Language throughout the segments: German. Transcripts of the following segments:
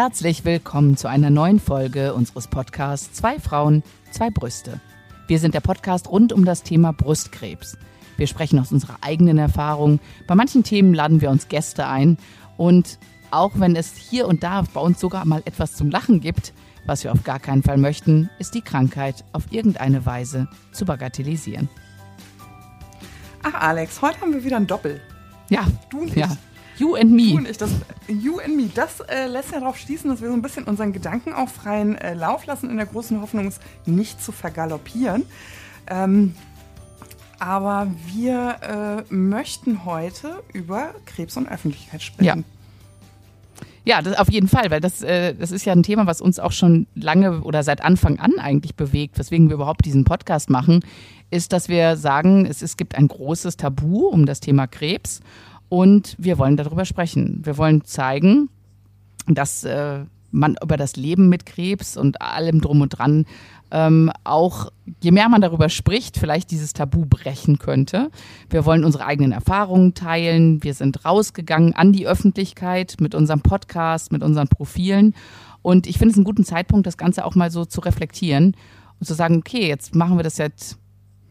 Herzlich willkommen zu einer neuen Folge unseres Podcasts Zwei Frauen, zwei Brüste. Wir sind der Podcast rund um das Thema Brustkrebs. Wir sprechen aus unserer eigenen Erfahrung. Bei manchen Themen laden wir uns Gäste ein. Und auch wenn es hier und da bei uns sogar mal etwas zum Lachen gibt, was wir auf gar keinen Fall möchten, ist die Krankheit auf irgendeine Weise zu bagatellisieren. Ach Alex, heute haben wir wieder ein Doppel. Ja, du nicht. Ja. You and me. Und ich, das, you and me. Das äh, lässt ja darauf schließen, dass wir so ein bisschen unseren Gedanken auch freien äh, Lauf lassen, in der großen Hoffnung, es nicht zu vergaloppieren. Ähm, aber wir äh, möchten heute über Krebs und Öffentlichkeit sprechen. Ja. Ja, das auf jeden Fall, weil das, äh, das ist ja ein Thema, was uns auch schon lange oder seit Anfang an eigentlich bewegt, weswegen wir überhaupt diesen Podcast machen, ist, dass wir sagen, es, es gibt ein großes Tabu um das Thema Krebs und wir wollen darüber sprechen. Wir wollen zeigen, dass äh, man über das Leben mit Krebs und allem drum und dran ähm, auch, je mehr man darüber spricht, vielleicht dieses Tabu brechen könnte. Wir wollen unsere eigenen Erfahrungen teilen. Wir sind rausgegangen an die Öffentlichkeit mit unserem Podcast, mit unseren Profilen. Und ich finde es einen guten Zeitpunkt, das Ganze auch mal so zu reflektieren und zu sagen, okay, jetzt machen wir das jetzt,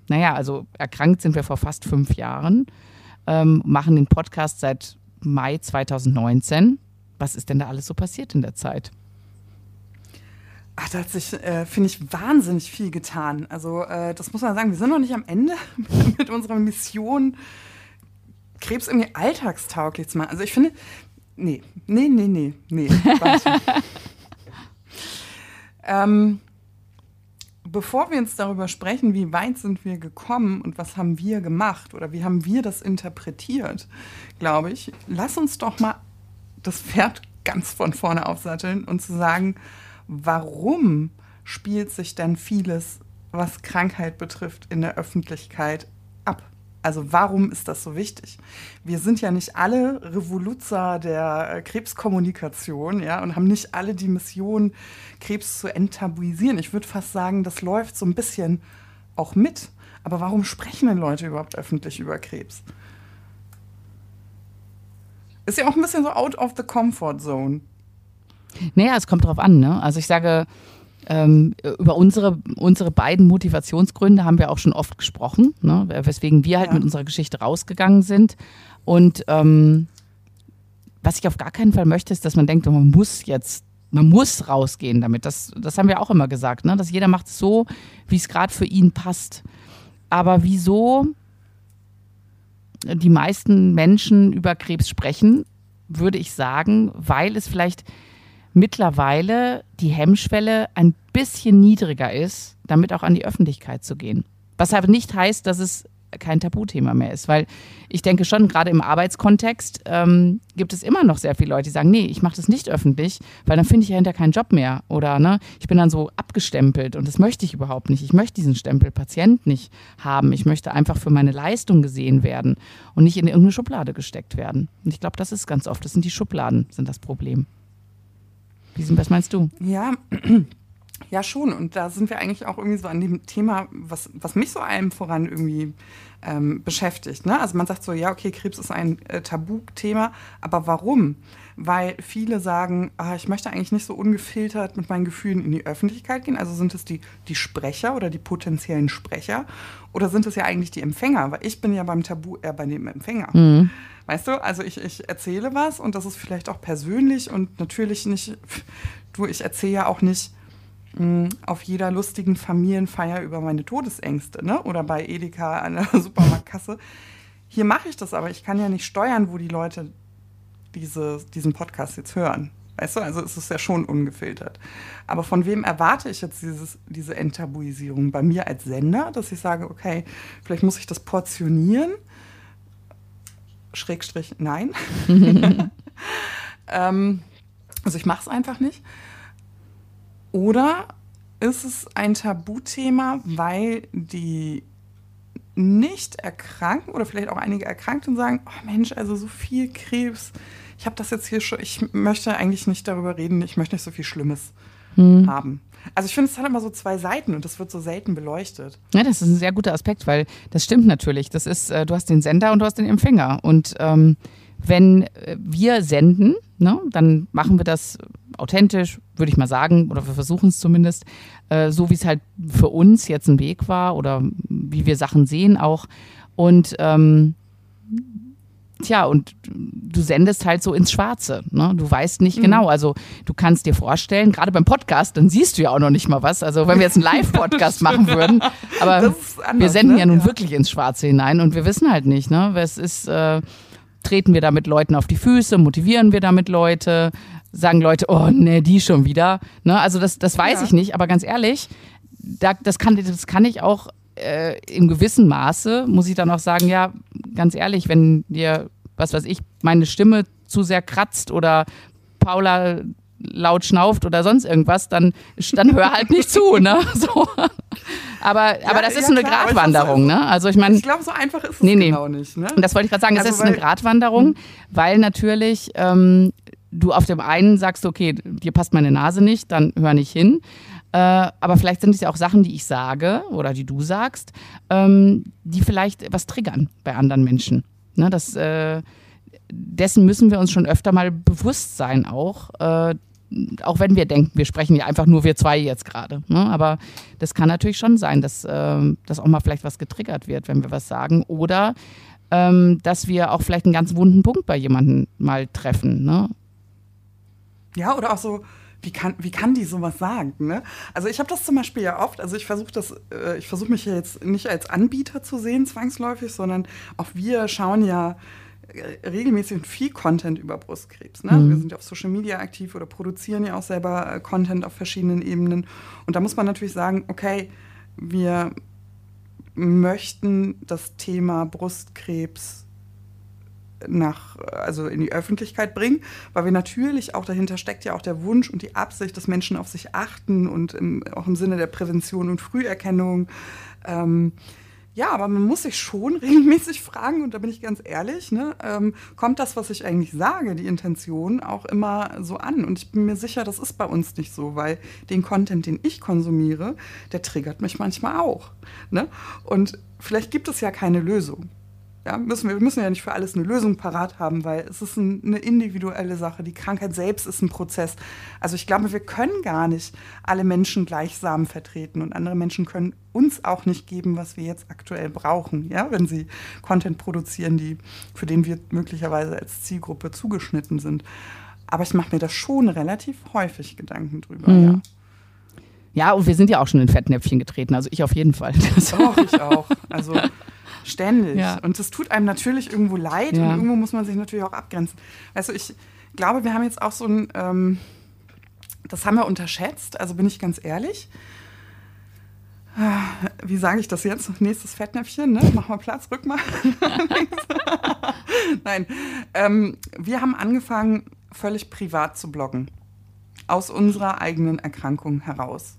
naja, also erkrankt sind wir vor fast fünf Jahren ähm, machen den Podcast seit Mai 2019. Was ist denn da alles so passiert in der Zeit? Ach, da hat sich, äh, finde ich, wahnsinnig viel getan. Also, äh, das muss man sagen, wir sind noch nicht am Ende mit unserer Mission, Krebs irgendwie alltagstauglich zu machen. Also, ich finde, nee, nee, nee, nee, nee. ähm, bevor wir jetzt darüber sprechen, wie weit sind wir gekommen und was haben wir gemacht oder wie haben wir das interpretiert, glaube ich, lass uns doch mal das Pferd ganz von vorne aufsatteln und zu sagen, warum spielt sich denn vieles, was Krankheit betrifft, in der Öffentlichkeit? Also warum ist das so wichtig? Wir sind ja nicht alle Revoluzer der äh, Krebskommunikation, ja, und haben nicht alle die Mission, Krebs zu enttabuisieren. Ich würde fast sagen, das läuft so ein bisschen auch mit. Aber warum sprechen denn Leute überhaupt öffentlich über Krebs? Ist ja auch ein bisschen so out of the comfort zone. Naja, es kommt drauf an, ne? Also ich sage, ähm, über unsere, unsere beiden Motivationsgründe haben wir auch schon oft gesprochen, ne? weswegen wir halt ja. mit unserer Geschichte rausgegangen sind. Und ähm, was ich auf gar keinen Fall möchte, ist, dass man denkt, man muss jetzt, man muss rausgehen damit. Das, das haben wir auch immer gesagt, ne? dass jeder macht es so, wie es gerade für ihn passt. Aber wieso die meisten Menschen über Krebs sprechen, würde ich sagen, weil es vielleicht mittlerweile die Hemmschwelle ein bisschen niedriger ist, damit auch an die Öffentlichkeit zu gehen. Was aber nicht heißt, dass es kein Tabuthema mehr ist, weil ich denke schon, gerade im Arbeitskontext ähm, gibt es immer noch sehr viele Leute, die sagen, nee, ich mache das nicht öffentlich, weil dann finde ich ja hinter keinen Job mehr oder ne, ich bin dann so abgestempelt und das möchte ich überhaupt nicht. Ich möchte diesen Stempel Patient nicht haben. Ich möchte einfach für meine Leistung gesehen werden und nicht in irgendeine Schublade gesteckt werden. Und ich glaube, das ist ganz oft, das sind die Schubladen, sind das Problem. Was meinst du? Ja, ja, schon. Und da sind wir eigentlich auch irgendwie so an dem Thema, was, was mich so allem voran irgendwie ähm, beschäftigt. Ne? Also man sagt so, ja, okay, Krebs ist ein äh, Tabuthema, aber warum? Weil viele sagen, ah, ich möchte eigentlich nicht so ungefiltert mit meinen Gefühlen in die Öffentlichkeit gehen. Also sind es die, die Sprecher oder die potenziellen Sprecher oder sind es ja eigentlich die Empfänger? Weil ich bin ja beim Tabu eher bei dem Empfänger. Mhm. Weißt du, also ich, ich erzähle was und das ist vielleicht auch persönlich und natürlich nicht, du, ich erzähle ja auch nicht hm, auf jeder lustigen Familienfeier über meine Todesängste, ne? Oder bei Edeka an der Supermarktkasse. Hier mache ich das, aber ich kann ja nicht steuern, wo die Leute diese, diesen Podcast jetzt hören. Weißt du, also es ist ja schon ungefiltert. Aber von wem erwarte ich jetzt dieses, diese Enttabuisierung? Bei mir als Sender, dass ich sage, okay, vielleicht muss ich das portionieren Schrägstrich nein. ähm, also ich mache es einfach nicht. Oder ist es ein Tabuthema, weil die nicht erkranken oder vielleicht auch einige Erkrankten sagen, oh Mensch, also so viel Krebs, ich habe das jetzt hier schon, ich möchte eigentlich nicht darüber reden, ich möchte nicht so viel Schlimmes hm. haben. Also ich finde, es hat immer so zwei Seiten und das wird so selten beleuchtet. Ja, das ist ein sehr guter Aspekt, weil das stimmt natürlich. Das ist, äh, du hast den Sender und du hast den Empfänger. Und ähm, wenn äh, wir senden, ne, dann machen wir das authentisch, würde ich mal sagen, oder wir versuchen es zumindest, äh, so wie es halt für uns jetzt ein Weg war oder wie wir Sachen sehen auch. Und ähm, Tja, und du sendest halt so ins Schwarze. Ne? Du weißt nicht mhm. genau. Also du kannst dir vorstellen, gerade beim Podcast, dann siehst du ja auch noch nicht mal was. Also wenn wir jetzt einen Live-Podcast machen würden, aber anders, wir senden ne? ja nun ja. wirklich ins Schwarze hinein und wir wissen halt nicht, ne? Was ist, äh, treten wir damit Leuten auf die Füße, motivieren wir damit Leute, sagen Leute, oh ne, die schon wieder. Ne? Also das, das weiß ja. ich nicht, aber ganz ehrlich, da, das, kann, das kann ich auch äh, im gewissen Maße muss ich dann auch sagen, ja, ganz ehrlich, wenn dir, was weiß ich, meine Stimme zu sehr kratzt oder Paula laut schnauft oder sonst irgendwas, dann, dann hör halt nicht zu, ne? So. Aber, ja, aber das ist ja, eine klar, Gratwanderung, ne? Also ich meine. Ich glaube, so einfach ist es nee, nee. genau nicht, ne? Das wollte ich gerade sagen, also es ist eine Gratwanderung, weil natürlich ähm, du auf dem einen sagst, okay, dir passt meine Nase nicht, dann hör nicht hin. Äh, aber vielleicht sind es ja auch Sachen, die ich sage oder die du sagst, ähm, die vielleicht was triggern bei anderen Menschen. Ne, das, äh, dessen müssen wir uns schon öfter mal bewusst sein, auch. Auch wenn wir denken, wir sprechen ja einfach nur wir zwei jetzt gerade. Ne? Aber das kann natürlich schon sein, dass, äh, dass auch mal vielleicht was getriggert wird, wenn wir was sagen. Oder ähm, dass wir auch vielleicht einen ganz wunden Punkt bei jemandem mal treffen. Ne? Ja, oder auch so, wie kann, wie kann die sowas sagen? Ne? Also ich habe das zum Beispiel ja oft, also ich versuche das, äh, ich versuche mich ja jetzt nicht als Anbieter zu sehen, zwangsläufig, sondern auch wir schauen ja regelmäßig viel Content über Brustkrebs. Ne? Mhm. wir sind ja auf Social Media aktiv oder produzieren ja auch selber äh, Content auf verschiedenen Ebenen. Und da muss man natürlich sagen, okay, wir möchten das Thema Brustkrebs nach, also in die Öffentlichkeit bringen, weil wir natürlich auch dahinter steckt ja auch der Wunsch und die Absicht, dass Menschen auf sich achten und im, auch im Sinne der Prävention und Früherkennung. Ähm, ja, aber man muss sich schon regelmäßig fragen, und da bin ich ganz ehrlich, ne, ähm, kommt das, was ich eigentlich sage, die Intention, auch immer so an? Und ich bin mir sicher, das ist bei uns nicht so, weil den Content, den ich konsumiere, der triggert mich manchmal auch. Ne? Und vielleicht gibt es ja keine Lösung. Ja, müssen wir, wir müssen ja nicht für alles eine Lösung parat haben, weil es ist ein, eine individuelle Sache. Die Krankheit selbst ist ein Prozess. Also ich glaube, wir können gar nicht alle Menschen gleichsam vertreten und andere Menschen können uns auch nicht geben, was wir jetzt aktuell brauchen, ja, wenn sie Content produzieren, die, für den wir möglicherweise als Zielgruppe zugeschnitten sind. Aber ich mache mir da schon relativ häufig Gedanken drüber, mhm. ja. Ja, und wir sind ja auch schon in Fettnäpfchen getreten, also ich auf jeden Fall. Doch, ich auch. Also Ständig. Ja. Und das tut einem natürlich irgendwo leid ja. und irgendwo muss man sich natürlich auch abgrenzen. Also ich glaube, wir haben jetzt auch so ein, ähm, das haben wir unterschätzt, also bin ich ganz ehrlich. Wie sage ich das jetzt? Nächstes Fettnäpfchen, ne? Mach mal Platz, rück mal. Nein. Ähm, wir haben angefangen, völlig privat zu bloggen. Aus unserer eigenen Erkrankung heraus.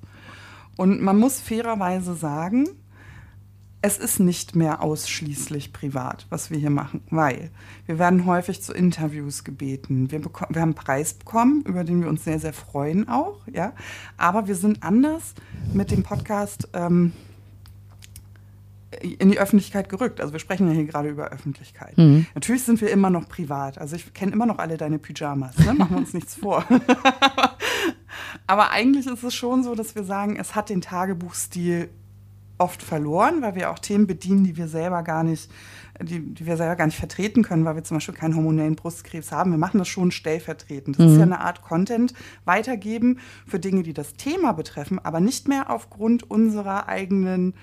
Und man muss fairerweise sagen, es ist nicht mehr ausschließlich privat, was wir hier machen, weil wir werden häufig zu Interviews gebeten. Wir, wir haben einen Preis bekommen, über den wir uns sehr, sehr freuen auch, ja. Aber wir sind anders mit dem Podcast ähm, in die Öffentlichkeit gerückt. Also wir sprechen ja hier gerade über Öffentlichkeit. Mhm. Natürlich sind wir immer noch privat. Also ich kenne immer noch alle deine Pyjamas, ne? machen wir uns nichts vor. Aber eigentlich ist es schon so, dass wir sagen, es hat den Tagebuchstil oft verloren, weil wir auch Themen bedienen, die wir selber gar nicht, die, die wir selber gar nicht vertreten können, weil wir zum Beispiel keinen hormonellen Brustkrebs haben. Wir machen das schon stellvertretend. Das mhm. ist ja eine Art Content weitergeben für Dinge, die das Thema betreffen, aber nicht mehr aufgrund unserer eigenen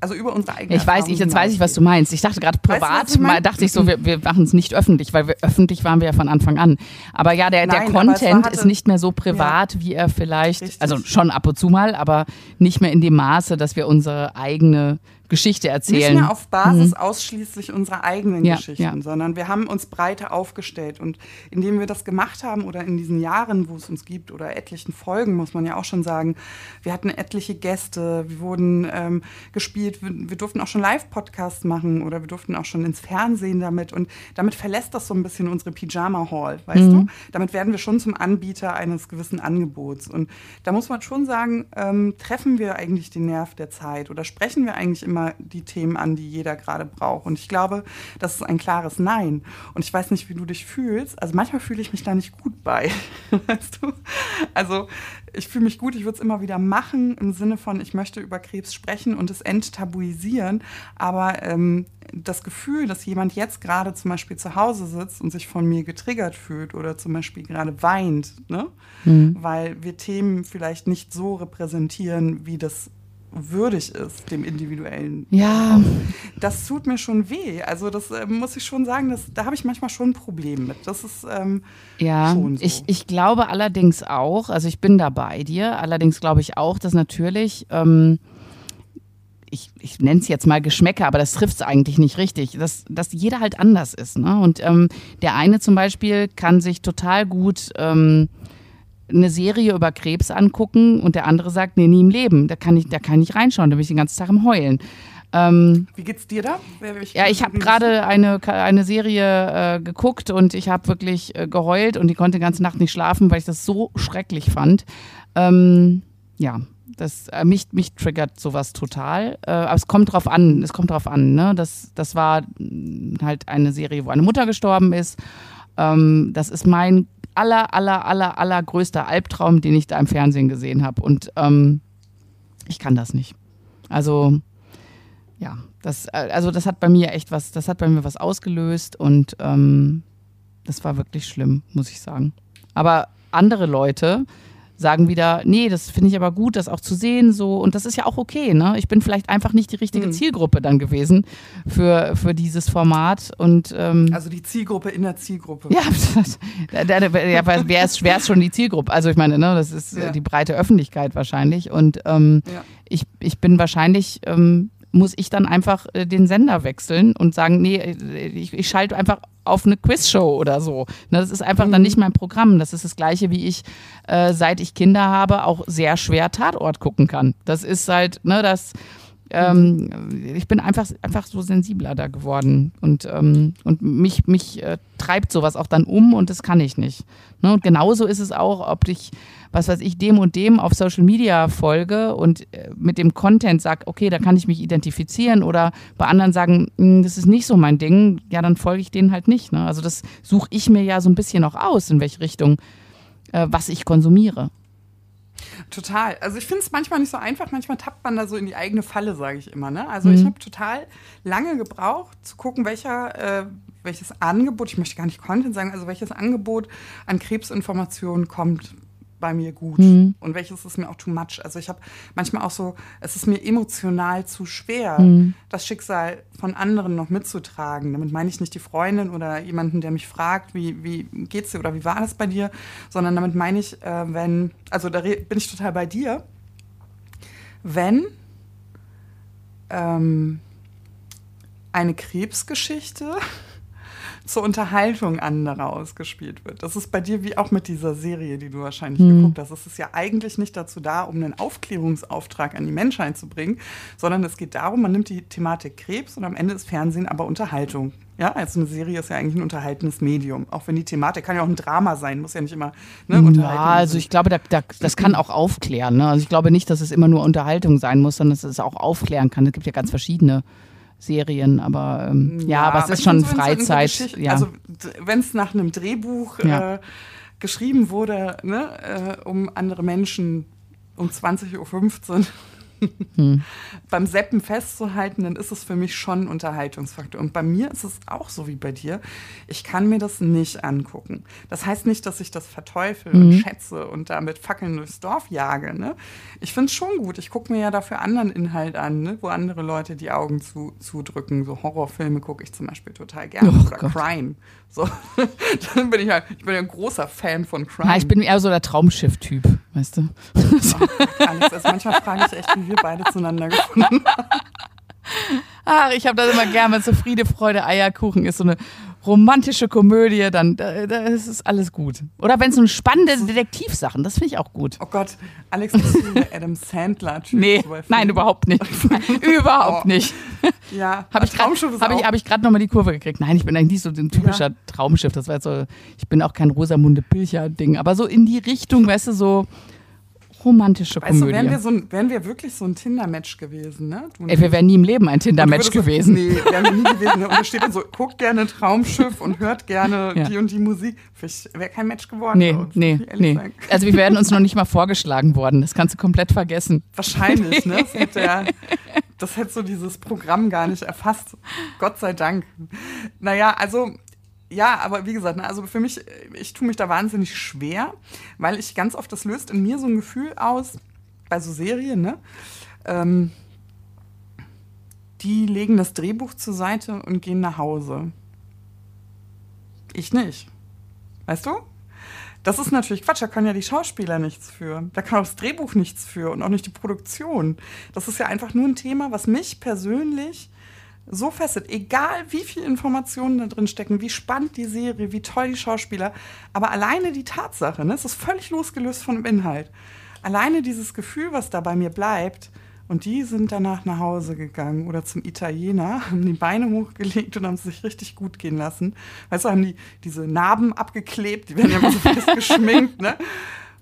also über unsere eigene Ich weiß, ich, jetzt weiß ich, was du meinst. Ich dachte gerade privat, weißt du, mal dachte ich so, wir, wir machen es nicht öffentlich, weil wir, öffentlich waren wir ja von Anfang an. Aber ja, der, Nein, der Content hatte, ist nicht mehr so privat, ja, wie er vielleicht, richtig. also schon ab und zu mal, aber nicht mehr in dem Maße, dass wir unsere eigene Geschichte erzählen. Nicht mehr auf Basis mhm. ausschließlich unserer eigenen ja, Geschichten, ja. sondern wir haben uns breiter aufgestellt. Und indem wir das gemacht haben oder in diesen Jahren, wo es uns gibt, oder etlichen Folgen, muss man ja auch schon sagen, wir hatten etliche Gäste, wir wurden ähm, gespielt, wir, wir, durften auch schon Live-Podcasts machen oder wir durften auch schon ins Fernsehen damit. Und damit verlässt das so ein bisschen unsere Pyjama-Hall, weißt mhm. du? Damit werden wir schon zum Anbieter eines gewissen Angebots. Und da muss man schon sagen, ähm, treffen wir eigentlich den Nerv der Zeit oder sprechen wir eigentlich immer immer die Themen an, die jeder gerade braucht. Und ich glaube, das ist ein klares Nein. Und ich weiß nicht, wie du dich fühlst. Also manchmal fühle ich mich da nicht gut bei. weißt du? Also ich fühle mich gut, ich würde es immer wieder machen, im Sinne von, ich möchte über Krebs sprechen und es enttabuisieren. Aber ähm, das Gefühl, dass jemand jetzt gerade zum Beispiel zu Hause sitzt und sich von mir getriggert fühlt oder zum Beispiel gerade weint, ne? Mhm. weil wir Themen vielleicht nicht so repräsentieren, wie das würdig ist, dem individuellen. Ja. Das tut mir schon weh. Also das äh, muss ich schon sagen, das, da habe ich manchmal schon ein Problem mit. Das ist ähm, ja, schon so. ich, ich glaube allerdings auch, also ich bin da bei dir, allerdings glaube ich auch, dass natürlich, ähm, ich, ich nenne es jetzt mal Geschmäcker, aber das trifft es eigentlich nicht richtig, dass, dass jeder halt anders ist. Ne? Und ähm, der eine zum Beispiel kann sich total gut ähm, eine Serie über Krebs angucken und der andere sagt, nee, nie im Leben, da kann ich, da kann ich reinschauen, da bin ich den ganzen Tag im Heulen. Ähm, Wie geht's dir da? Ich ja, ich habe gerade eine, eine Serie äh, geguckt und ich habe wirklich äh, geheult und ich konnte die ganze Nacht nicht schlafen, weil ich das so schrecklich fand. Ähm, ja, das, äh, mich, mich triggert sowas total. Äh, aber es kommt drauf an, es kommt drauf an. Ne? Das, das war halt eine Serie, wo eine Mutter gestorben ist. Ähm, das ist mein aller, aller, aller, aller größter Albtraum, den ich da im Fernsehen gesehen habe. Und ähm, ich kann das nicht. Also, ja, das, äh, also das hat bei mir echt was, das hat bei mir was ausgelöst und ähm, das war wirklich schlimm, muss ich sagen. Aber andere Leute, sagen wieder, nee, das finde ich aber gut, das auch zu sehen so und das ist ja auch okay, ne? Ich bin vielleicht einfach nicht die richtige mhm. Zielgruppe dann gewesen für, für dieses Format und ähm, also die Zielgruppe in der Zielgruppe. Ja, das, da, da, ja wer ist, wer ist schon die Zielgruppe? Also ich meine, ne, das ist ja. die breite Öffentlichkeit wahrscheinlich und ähm, ja. ich, ich bin wahrscheinlich ähm, muss ich dann einfach äh, den Sender wechseln und sagen, nee, äh, ich, ich schalte einfach auf eine Quizshow oder so. Ne, das ist einfach mhm. dann nicht mein Programm. Das ist das gleiche, wie ich, äh, seit ich Kinder habe, auch sehr schwer Tatort gucken kann. Das ist halt, ne, das ähm, ich bin einfach, einfach so sensibler da geworden und, ähm, und mich, mich äh, treibt sowas auch dann um und das kann ich nicht. Ne? Und genauso ist es auch, ob ich, was weiß ich, dem und dem auf Social Media folge und äh, mit dem Content sage, okay, da kann ich mich identifizieren oder bei anderen sagen, hm, das ist nicht so mein Ding, ja, dann folge ich denen halt nicht. Ne? Also das suche ich mir ja so ein bisschen auch aus, in welche Richtung, äh, was ich konsumiere. Total. Also ich finde es manchmal nicht so einfach. Manchmal tappt man da so in die eigene Falle, sage ich immer. Ne? Also mhm. ich habe total lange gebraucht, zu gucken, welcher, äh, welches Angebot, ich möchte gar nicht Content sagen, also welches Angebot an Krebsinformationen kommt bei mir gut mhm. und welches ist mir auch too much. Also ich habe manchmal auch so, es ist mir emotional zu schwer, mhm. das Schicksal von anderen noch mitzutragen. Damit meine ich nicht die Freundin oder jemanden, der mich fragt, wie, wie geht's dir oder wie war das bei dir, sondern damit meine ich, äh, wenn, also da bin ich total bei dir, wenn ähm, eine Krebsgeschichte zur Unterhaltung anderer ausgespielt wird. Das ist bei dir wie auch mit dieser Serie, die du wahrscheinlich mhm. geguckt hast. Es ist ja eigentlich nicht dazu da, um einen Aufklärungsauftrag an die Menschheit zu bringen, sondern es geht darum, man nimmt die Thematik Krebs und am Ende ist Fernsehen aber Unterhaltung. Ja, also eine Serie ist ja eigentlich ein unterhaltendes Medium. Auch wenn die Thematik kann ja auch ein Drama sein, muss ja nicht immer ne, Ja, also ich glaube, da, da, das kann auch aufklären. Ne? Also ich glaube nicht, dass es immer nur Unterhaltung sein muss, sondern dass es auch aufklären kann. Es gibt ja ganz verschiedene Serien, aber ähm, ja, ja, aber es ist schon Freizeit. So ja. Also wenn es nach einem Drehbuch ja. äh, geschrieben wurde, ne, äh, um andere Menschen um 20.15 Uhr hm. beim Seppen festzuhalten, dann ist es für mich schon ein Unterhaltungsfaktor. Und bei mir ist es auch so wie bei dir. Ich kann mir das nicht angucken. Das heißt nicht, dass ich das verteufel mhm. und schätze und damit Fackeln durchs Dorf jage. Ne? Ich finde es schon gut. Ich gucke mir ja dafür anderen Inhalt an, ne? wo andere Leute die Augen zu, zudrücken. So Horrorfilme gucke ich zum Beispiel total gerne. Oh, oder Gott. Crime. So, dann bin ich halt, ich bin ja ein großer Fan von Crime. Ja, ich bin eher so der Traumschiff-Typ, weißt du. Alex, also manchmal frage ich echt, wie wir beide zueinander gefunden haben. Ach, ich habe das immer gerne, wenn so Friede, Freude, Eierkuchen ist, so eine romantische Komödie, dann da, da ist es alles gut. Oder wenn es so spannende Detektivsachen, das finde ich auch gut. Oh Gott, Alex ist der Adam Sandler. nee, nein, überhaupt nicht. überhaupt oh. nicht. Ja, habe ich gerade hab ich, hab ich grad nochmal die Kurve gekriegt. Nein, ich bin eigentlich nicht so ein typischer ja. Traumschiff. Das war jetzt so, ich bin auch kein Rosamunde Pilcher-Ding, aber so in die Richtung, weißt du, so romantische Weißt du, Komödie. wären wir, so ein, wären wir wirklich so ein Tinder-Match gewesen, ne? Du Ey, wir wären nie im Leben ein Tinder-Match du gewesen. So, nee, wären wir nie gewesen. Und da steht dann so, guckt gerne Traumschiff und hört gerne Ja. die und die Musik. Wäre kein Match geworden Nee, uns, nee, nee. sagen. Also wir werden uns noch nicht mal vorgeschlagen worden. Das kannst du komplett vergessen. Wahrscheinlich, ne? Das hätte, ja, das hätte so dieses Programm gar nicht erfasst. Gott sei Dank. Naja, also, ja, aber wie gesagt, ne, also für mich, ich tue mich da wahnsinnig schwer, weil ich ganz oft, das löst in mir so ein Gefühl aus, bei so Serien, ne? Ähm, die legen das Drehbuch zur Seite und gehen nach Hause. Ich nicht. Weißt du? Das ist natürlich Quatsch, da können ja die Schauspieler nichts für. Da kann auch das Drehbuch nichts für und auch nicht die Produktion. Das ist ja einfach nur ein Thema, was mich persönlich so fesselt. Egal wie viel Informationen da drin stecken, wie spannend die Serie, wie toll die Schauspieler. Aber alleine die Tatsache, ne, es ist völlig losgelöst von dem Inhalt. Alleine dieses Gefühl, was da bei mir bleibt, und die sind danach nach Hause gegangen oder zum Italiener, haben die Beine hochgelegt und haben es sich richtig gut gehen lassen. Weißt du, haben die diese Narben abgeklebt, die werden ja immer so fest geschminkt, ne?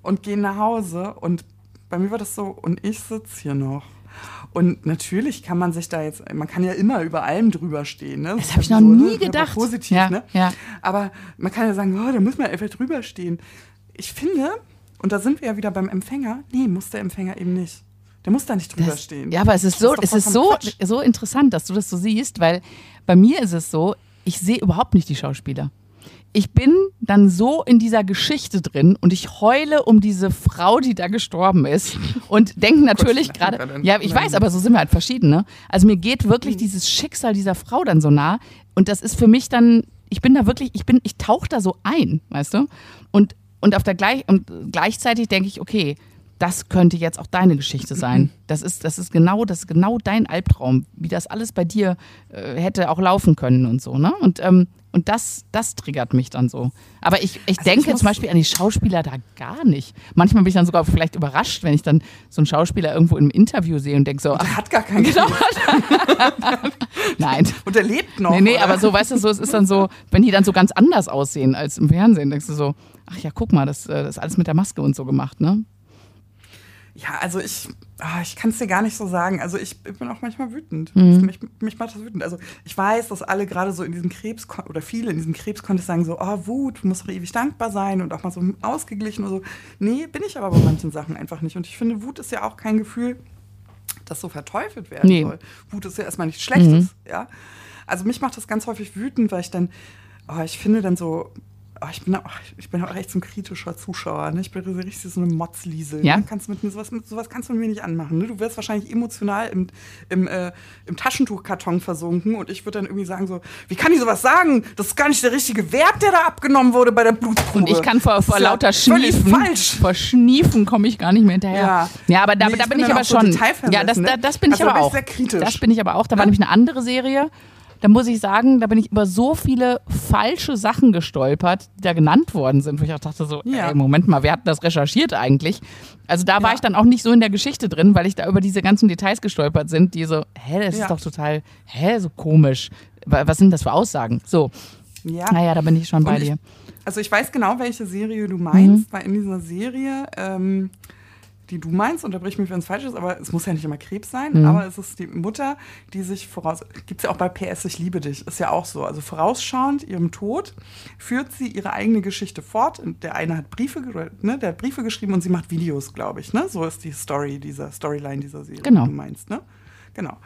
Und gehen nach Hause. Und bei mir war das so, und ich sitze hier noch. Und natürlich kann man sich da jetzt, man kann ja immer über allem drüber stehen. Ne? Das habe ich ist noch so, nie ne? Gedacht. Positiv, Ja, ne? ja. Aber man kann ja sagen, oh, da muss man einfach drüber stehen. Ich finde, und da sind wir ja wieder beim Empfänger, nee, muss der Empfänger eben nicht. Der muss da nicht drüber Das, stehen. ja, aber es ist so, doch es ist so, Quatsch. so interessant, dass du das so siehst, weil bei mir ist es so, ich sehe überhaupt nicht die Schauspieler. Ich bin dann so in dieser Geschichte drin und ich heule um diese Frau, die da gestorben ist und denke natürlich gerade, ja, ich weiß, aber so sind wir halt verschieden, ne? Also mir geht wirklich Mhm. dieses Schicksal dieser Frau dann so nah und das ist für mich dann, ich bin da wirklich, ich bin, ich tauche da so ein, weißt du? Und, und auf der gleich, und gleichzeitig denke ich, okay, das könnte jetzt auch deine Geschichte sein. Das ist, das ist genau, das ist genau dein Albtraum, wie das alles bei dir äh, hätte auch laufen können und so, ne? Und, ähm, und das, das triggert mich dann so. Aber ich, ich Also denke ich zum Beispiel an die Schauspieler da gar nicht. Manchmal bin ich dann sogar vielleicht überrascht, wenn ich dann so einen Schauspieler irgendwo im Interview sehe und denke so, Der ach, hat gar keinen genau. Nein. Und er lebt noch. Nee, nee, oder? aber so, weißt du, so, es ist dann so, wenn die dann so ganz anders aussehen als im Fernsehen, denkst du so, ach ja, guck mal, das, äh, das ist alles mit der Maske und so gemacht, ne? Ja, also ich, ah, ich kann es dir gar nicht so sagen. Also ich bin auch manchmal wütend. Mhm. Mich, mich macht das wütend. Also ich weiß, dass alle gerade so in diesem Krebs oder viele in diesem Krebskontext sagen so, oh Wut, du musst doch ewig dankbar sein und auch mal so ausgeglichen oder so. Nee, bin ich aber bei manchen Sachen einfach nicht. Und ich finde, Wut ist ja auch kein Gefühl, das so verteufelt werden Nee. soll. Wut ist ja erstmal nichts Schlechtes, ja. Also mich macht das ganz häufig wütend, weil ich dann, oh, ich finde dann so, oh, ich bin auch, ich bin auch echt so ein kritischer Zuschauer, ne? Ich bin so richtig so eine Motzliesel. Ja. Ne? Kannst mit sowas, mit sowas kannst du mit mir nicht anmachen. Ne? Du wirst wahrscheinlich emotional im, im, äh, im Taschentuchkarton versunken und ich würde dann irgendwie sagen so, wie kann ich sowas sagen? Das ist gar nicht der richtige Wert, der da abgenommen wurde bei der Blutprobe. Und ich kann vor, vor ja lauter Schniefen, falsch. vor Schniefen komme ich gar nicht mehr hinterher. Ja. ja aber da, Nee, da ich bin bin ich aber so schon. Ja, das, ne? da, das bin ich Also da aber ich auch. sehr kritisch. Das bin ich aber auch. Da war nämlich eine andere Serie. Da muss ich sagen, da bin ich über so viele falsche Sachen gestolpert, die da genannt worden sind, wo ich auch dachte so, Ja. ey, Moment mal, wer hat das recherchiert eigentlich? Also da war Ja. ich dann auch nicht so in der Geschichte drin, weil ich da über diese ganzen Details gestolpert sind, die so, hä, das Ja. ist doch total, hä, so komisch. Wa- Was sind das für Aussagen? So, Ja. naja, da bin ich schon bei Und ich- dir. Also ich weiß genau, welche Serie du meinst, weil in dieser Serie, ähm, die du meinst, unterbrich mich, wenn es falsch ist, aber es muss ja nicht immer Krebs sein, aber es ist die Mutter, die sich voraus, gibt es ja auch bei PS Ich liebe dich, ist ja auch so, also vorausschauend ihrem Tod führt sie ihre eigene Geschichte fort. Und der eine hat Briefe, ne, der hat Briefe geschrieben und sie macht Videos, glaube ich, ne? So ist die Story dieser Storyline dieser Serie, Genau. die du meinst, ne? Genau.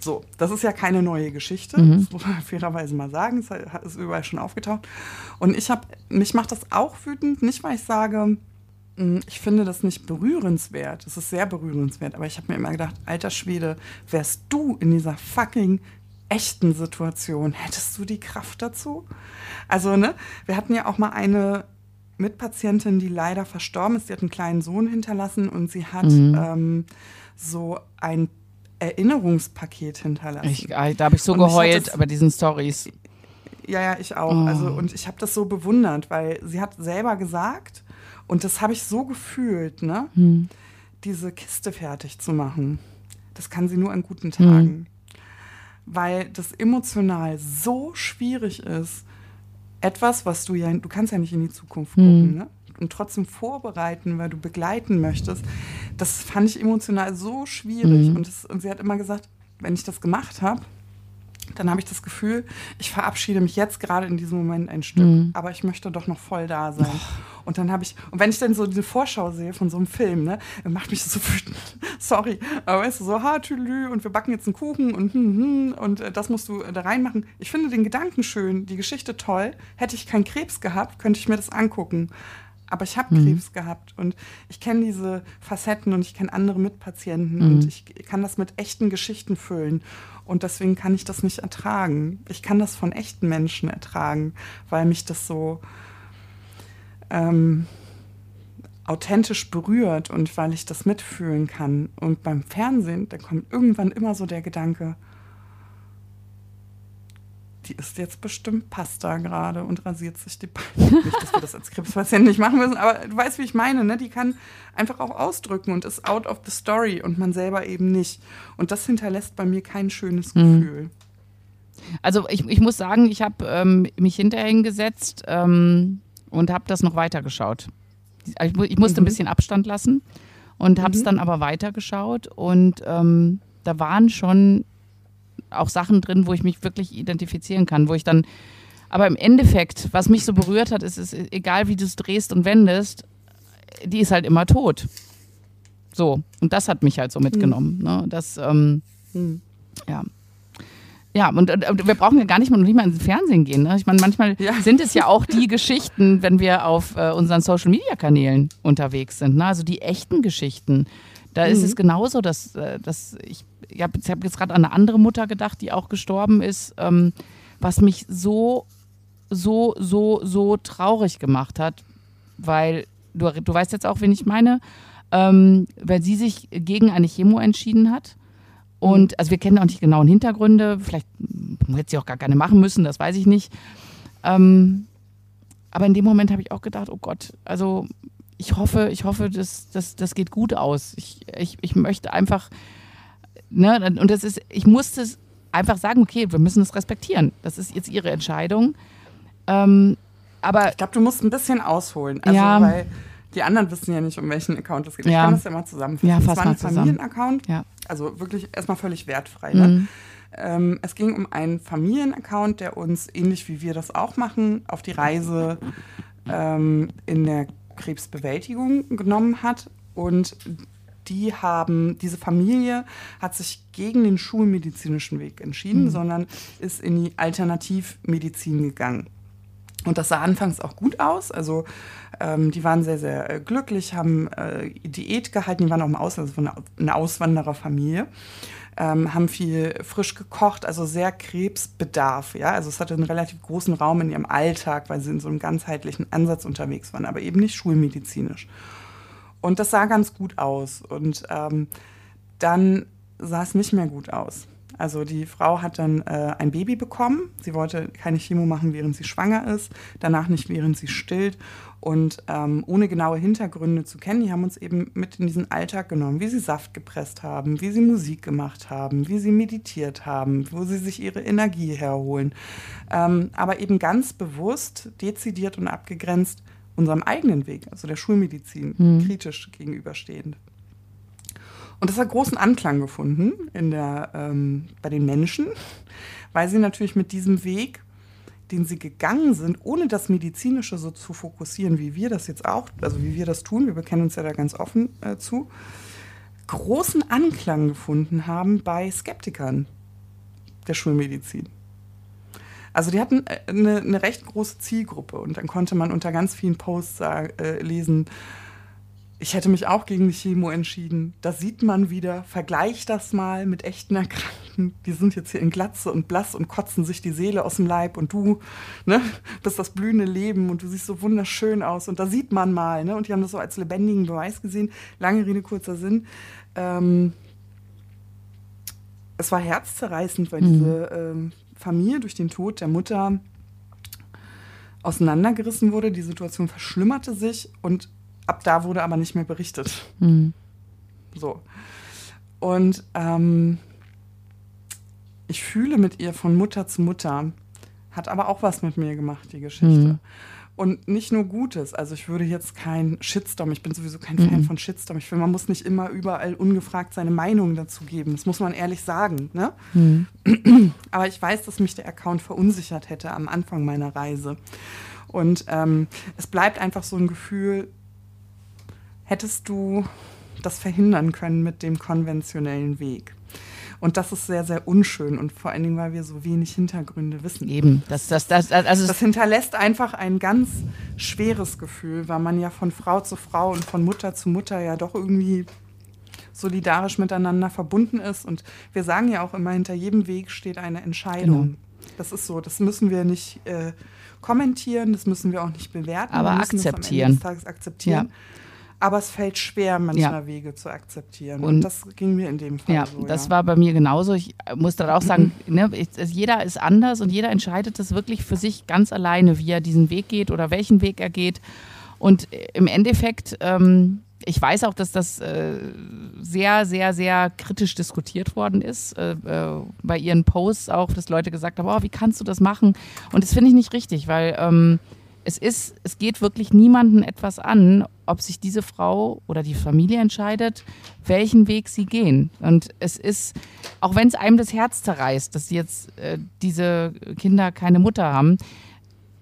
So, das ist ja keine neue Geschichte, Mhm. das muss man fairerweise mal sagen. Es ist überall schon aufgetaucht. Und ich habe, mich macht das auch wütend, nicht weil ich sage, ich finde das nicht berührenswert. Es ist sehr berührenswert, aber ich habe mir immer gedacht, alter Schwede, wärst du in dieser fucking echten Situation, hättest du die Kraft dazu? Also, ne, wir hatten ja auch mal eine Mitpatientin, die leider verstorben ist. Sie hat einen kleinen Sohn hinterlassen und sie hat ähm, so ein Erinnerungspaket hinterlassen. Ich, ah, da habe ich so Und geheult bei diesen Stories. Ja, ja, ich auch. Oh. Also, und ich habe das so bewundert, weil sie hat selber gesagt, und das habe ich so gefühlt, ne? Hm. Diese Kiste fertig zu machen, das kann sie nur an Hm. guten Tagen. Weil das emotional so schwierig ist, etwas, was du ja, du kannst ja nicht in die Zukunft Hm. gucken, ne? und trotzdem vorbereiten, weil du begleiten möchtest, das fand ich emotional so schwierig. Mhm. Und, das, und sie hat immer gesagt, wenn ich das gemacht habe, dann habe ich das Gefühl, ich verabschiede mich jetzt gerade in diesem Moment ein Stück, mhm. aber ich möchte doch noch voll da sein. Oh. Und dann habe ich, und wenn ich dann so diese Vorschau sehe von so einem Film, ne, macht mich das so wütend. Sorry, aber weißt du, so Hartülü und wir backen jetzt einen Kuchen und hm, hm, und äh, das musst du da reinmachen. Ich finde den Gedanken schön, die Geschichte toll. Hätte ich keinen Krebs gehabt, könnte ich mir das angucken aber ich habe mhm. Krebs gehabt und ich kenne diese Facetten und ich kenne andere Mitpatienten mhm. und ich kann das mit echten Geschichten füllen und deswegen kann ich das nicht ertragen. Ich kann das von echten Menschen ertragen, weil mich das so ähm, authentisch berührt und weil ich das mitfühlen kann. Und beim Fernsehen, da kommt irgendwann immer so der Gedanke, die isst jetzt bestimmt Pasta gerade und rasiert sich die Beine. nicht, dass wir das als Krebspatient nicht machen müssen, aber du weißt, wie ich meine, ne? Die kann einfach auch ausdrücken und ist out of the story und man selber eben nicht. Und das hinterlässt bei mir kein schönes mhm. Gefühl. Also ich, ich muss sagen, ich habe ähm, mich hinterher hingesetzt ähm, und habe das noch weitergeschaut. Ich, ich musste mhm. ein bisschen Abstand lassen und habe es mhm. dann aber weitergeschaut und ähm, da waren schon auch Sachen drin, wo ich mich wirklich identifizieren kann, wo ich dann, aber im Endeffekt, was mich so berührt hat, ist, ist egal wie du es drehst und wendest, die ist halt immer tot. So, und das hat mich halt so mitgenommen. Mhm. Ne? Das, ähm, mhm. ja. Ja, und, und, wir brauchen ja gar nicht mal, nicht mal ins Fernsehen gehen. Ne? Ich meine, manchmal ja. sind es ja auch die Geschichten, wenn wir auf äh, unseren Social Media Kanälen unterwegs sind. Ne? Also die echten Geschichten. Da mhm. ist es genauso, dass, äh, dass ich ich habe hab jetzt gerade an eine andere Mutter gedacht, die auch gestorben ist, ähm, was mich so, so, so, so traurig gemacht hat, weil du, du weißt jetzt auch, wen ich meine, ähm, weil sie sich gegen eine Chemo entschieden hat. Und also wir kennen auch nicht genauen Hintergründe, vielleicht hätte sie auch gar keine machen müssen, das weiß ich nicht. Ähm, aber in dem Moment habe ich auch gedacht, oh Gott, also ich hoffe, ich hoffe, das, das, das geht gut aus. Ich, ich, ich möchte einfach, ne, und das ist, ich musste einfach sagen, okay, wir müssen es respektieren. Das ist jetzt ihre Entscheidung. Ähm, aber ich glaube, du musst ein bisschen ausholen. Also, ja, weil die anderen wissen ja nicht, um welchen Account es geht. Ja. Ich kann das ja mal zusammenfassen. Ja, fass es war ein Familienaccount, ja. also wirklich erstmal völlig wertfrei. Ne? Mhm. Ähm, es ging um einen Familienaccount, der uns, ähnlich wie wir das auch machen, auf die Reise ähm, in der Krebsbewältigung genommen hat. Und die haben, diese Familie hat sich gegen den schulmedizinischen Weg entschieden, mhm. sondern ist in die Alternativmedizin gegangen. Und das sah anfangs auch gut aus. Also ähm, die waren sehr, sehr äh, glücklich, haben äh, Diät gehalten, die waren auch im Ausland, also von einer Auswandererfamilie. Ähm, haben viel frisch gekocht, also sehr Krebsbedarf. Ja? Also es hatte einen relativ großen Raum in ihrem Alltag, weil sie in so einem ganzheitlichen Ansatz unterwegs waren, aber eben nicht schulmedizinisch. Und das sah ganz gut aus. Und ähm, dann sah es nicht mehr gut aus. Also die Frau hat dann äh, ein Baby bekommen. Sie wollte keine Chemo machen, während sie schwanger ist, danach nicht, während sie stillt. Und ähm, ohne genaue Hintergründe zu kennen, die haben uns eben mit in diesen Alltag genommen, wie sie Saft gepresst haben, wie sie Musik gemacht haben, wie sie meditiert haben, wo sie sich ihre Energie herholen. Ähm, aber eben ganz bewusst, dezidiert und abgegrenzt unserem eigenen Weg, also der Schulmedizin, mhm. kritisch gegenüberstehend. Und das hat großen Anklang gefunden in der, ähm, bei den Menschen, weil sie natürlich mit diesem Weg, den sie gegangen sind, ohne das Medizinische so zu fokussieren, wie wir das jetzt auch, also wie wir das tun, wir bekennen uns ja da ganz offen äh, zu, großen Anklang gefunden haben bei Skeptikern der Schulmedizin. Also die hatten äh, eine, eine, recht große Zielgruppe und dann konnte man unter ganz vielen Posts äh, lesen, ich hätte mich auch gegen die Chemo entschieden. Da sieht man wieder, vergleich das mal mit echten Erkrankten. Die sind jetzt hier in Glatze und blass und kotzen sich die Seele aus dem Leib und du ne, bist das blühende Leben und du siehst so wunderschön aus. Und da sieht man mal, ne? Und die haben das so als lebendigen Beweis gesehen. Lange Rede, kurzer Sinn. Ähm, es war herzzerreißend, weil mhm. diese ähm, Familie durch den Tod der Mutter auseinandergerissen wurde. Die Situation verschlimmerte sich und ab da wurde aber nicht mehr berichtet. Mhm. So. Und ähm, ich fühle mit ihr von Mutter zu Mutter. Hat aber auch was mit mir gemacht, die Geschichte. Mhm. Und nicht nur Gutes. Also ich würde jetzt kein Shitstorm, ich bin sowieso kein mhm. Fan von Shitstorm. Ich finde, man muss nicht immer überall ungefragt seine Meinung dazu geben. Das muss man ehrlich sagen. Ne? Mhm. Aber ich weiß, dass mich der Account verunsichert hätte am Anfang meiner Reise. Und ähm, es bleibt einfach so ein Gefühl, hättest du das verhindern können mit dem konventionellen Weg. Und das ist sehr, sehr unschön und vor allen Dingen, weil wir so wenig Hintergründe wissen. Eben, das, das, das, also das hinterlässt einfach ein ganz schweres Gefühl, weil man ja von Frau zu Frau und von Mutter zu Mutter ja doch irgendwie solidarisch miteinander verbunden ist. Und wir sagen ja auch immer, hinter jedem Weg steht eine Entscheidung. Genau. Das ist so, das müssen wir nicht äh, kommentieren, das müssen wir auch nicht bewerten. Aber akzeptieren. akzeptieren. Ja aber es fällt schwer, manchmal ja. Wege zu akzeptieren. Und, und, das ging mir in dem Fall ja, so. Das ja. war bei mir genauso. Ich muss dann auch sagen, ne, ich, jeder ist anders und jeder entscheidet das wirklich für sich ganz alleine, wie er diesen Weg geht oder welchen Weg er geht. Und im Endeffekt, ähm, ich weiß auch, dass das äh, sehr, sehr, sehr kritisch diskutiert worden ist. Äh, äh, bei ihren Posts auch, dass Leute gesagt haben, oh, wie kannst du das machen? Und das finde ich nicht richtig, weil ähm, es ist, es geht wirklich niemanden etwas an, ob sich diese Frau oder die Familie entscheidet, welchen Weg sie gehen. Und es ist, auch wenn es einem das Herz zerreißt, dass jetzt äh, diese Kinder keine Mutter haben,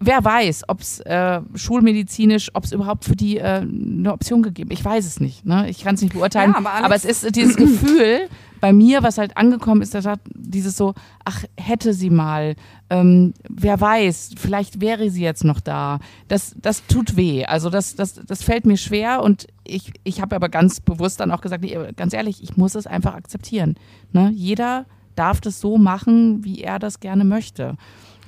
wer weiß, ob es äh, schulmedizinisch, ob es überhaupt für die äh, eine Option gegeben Ich weiß es nicht. Ne? Ich kann es nicht beurteilen. Ja, aber, aber, es ist dieses Gefühl bei mir, was halt angekommen ist, da dieses so, ach, hätte sie mal, ähm, wer weiß, vielleicht wäre sie jetzt noch da. Das, das tut weh. Also das, das, das fällt mir schwer und ich, ich habe aber ganz bewusst dann auch gesagt, nee, ganz ehrlich, ich muss es einfach akzeptieren. Ne? Jeder darf das so machen, wie er das gerne möchte.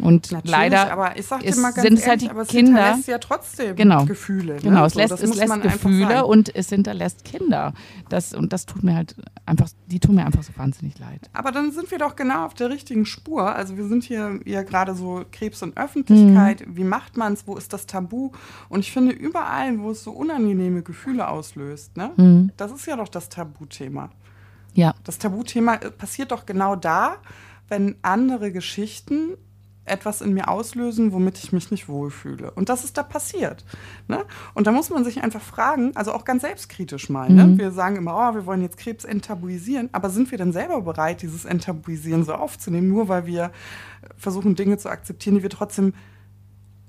Und Natürlich, leider aber ich sag dir mal ganz sind es halt die aber es Kinder. Es ja trotzdem genau, Gefühle. Ne? Genau, es lässt, so, es lässt Gefühle und es hinterlässt Kinder. Das, und das tut mir halt einfach, die tun mir einfach so wahnsinnig leid. Aber dann sind wir doch genau auf der richtigen Spur. Also wir sind hier ja gerade so Krebs und Öffentlichkeit. Mhm. Wie macht man es? Wo ist das Tabu? Und ich finde, überall, wo es so unangenehme Gefühle auslöst, ne? Mhm. das ist ja doch das Tabuthema. Ja. Das Tabuthema passiert doch genau da, wenn andere Geschichten etwas in mir auslösen, womit ich mich nicht wohlfühle. Und das ist da passiert. Ne? Und da muss man sich einfach fragen, also auch ganz selbstkritisch mal. Ne? Mhm. Wir sagen immer, oh, wir wollen jetzt Krebs enttabuisieren, aber sind wir denn selber bereit, dieses Enttabuisieren so aufzunehmen, nur weil wir versuchen, Dinge zu akzeptieren, die wir trotzdem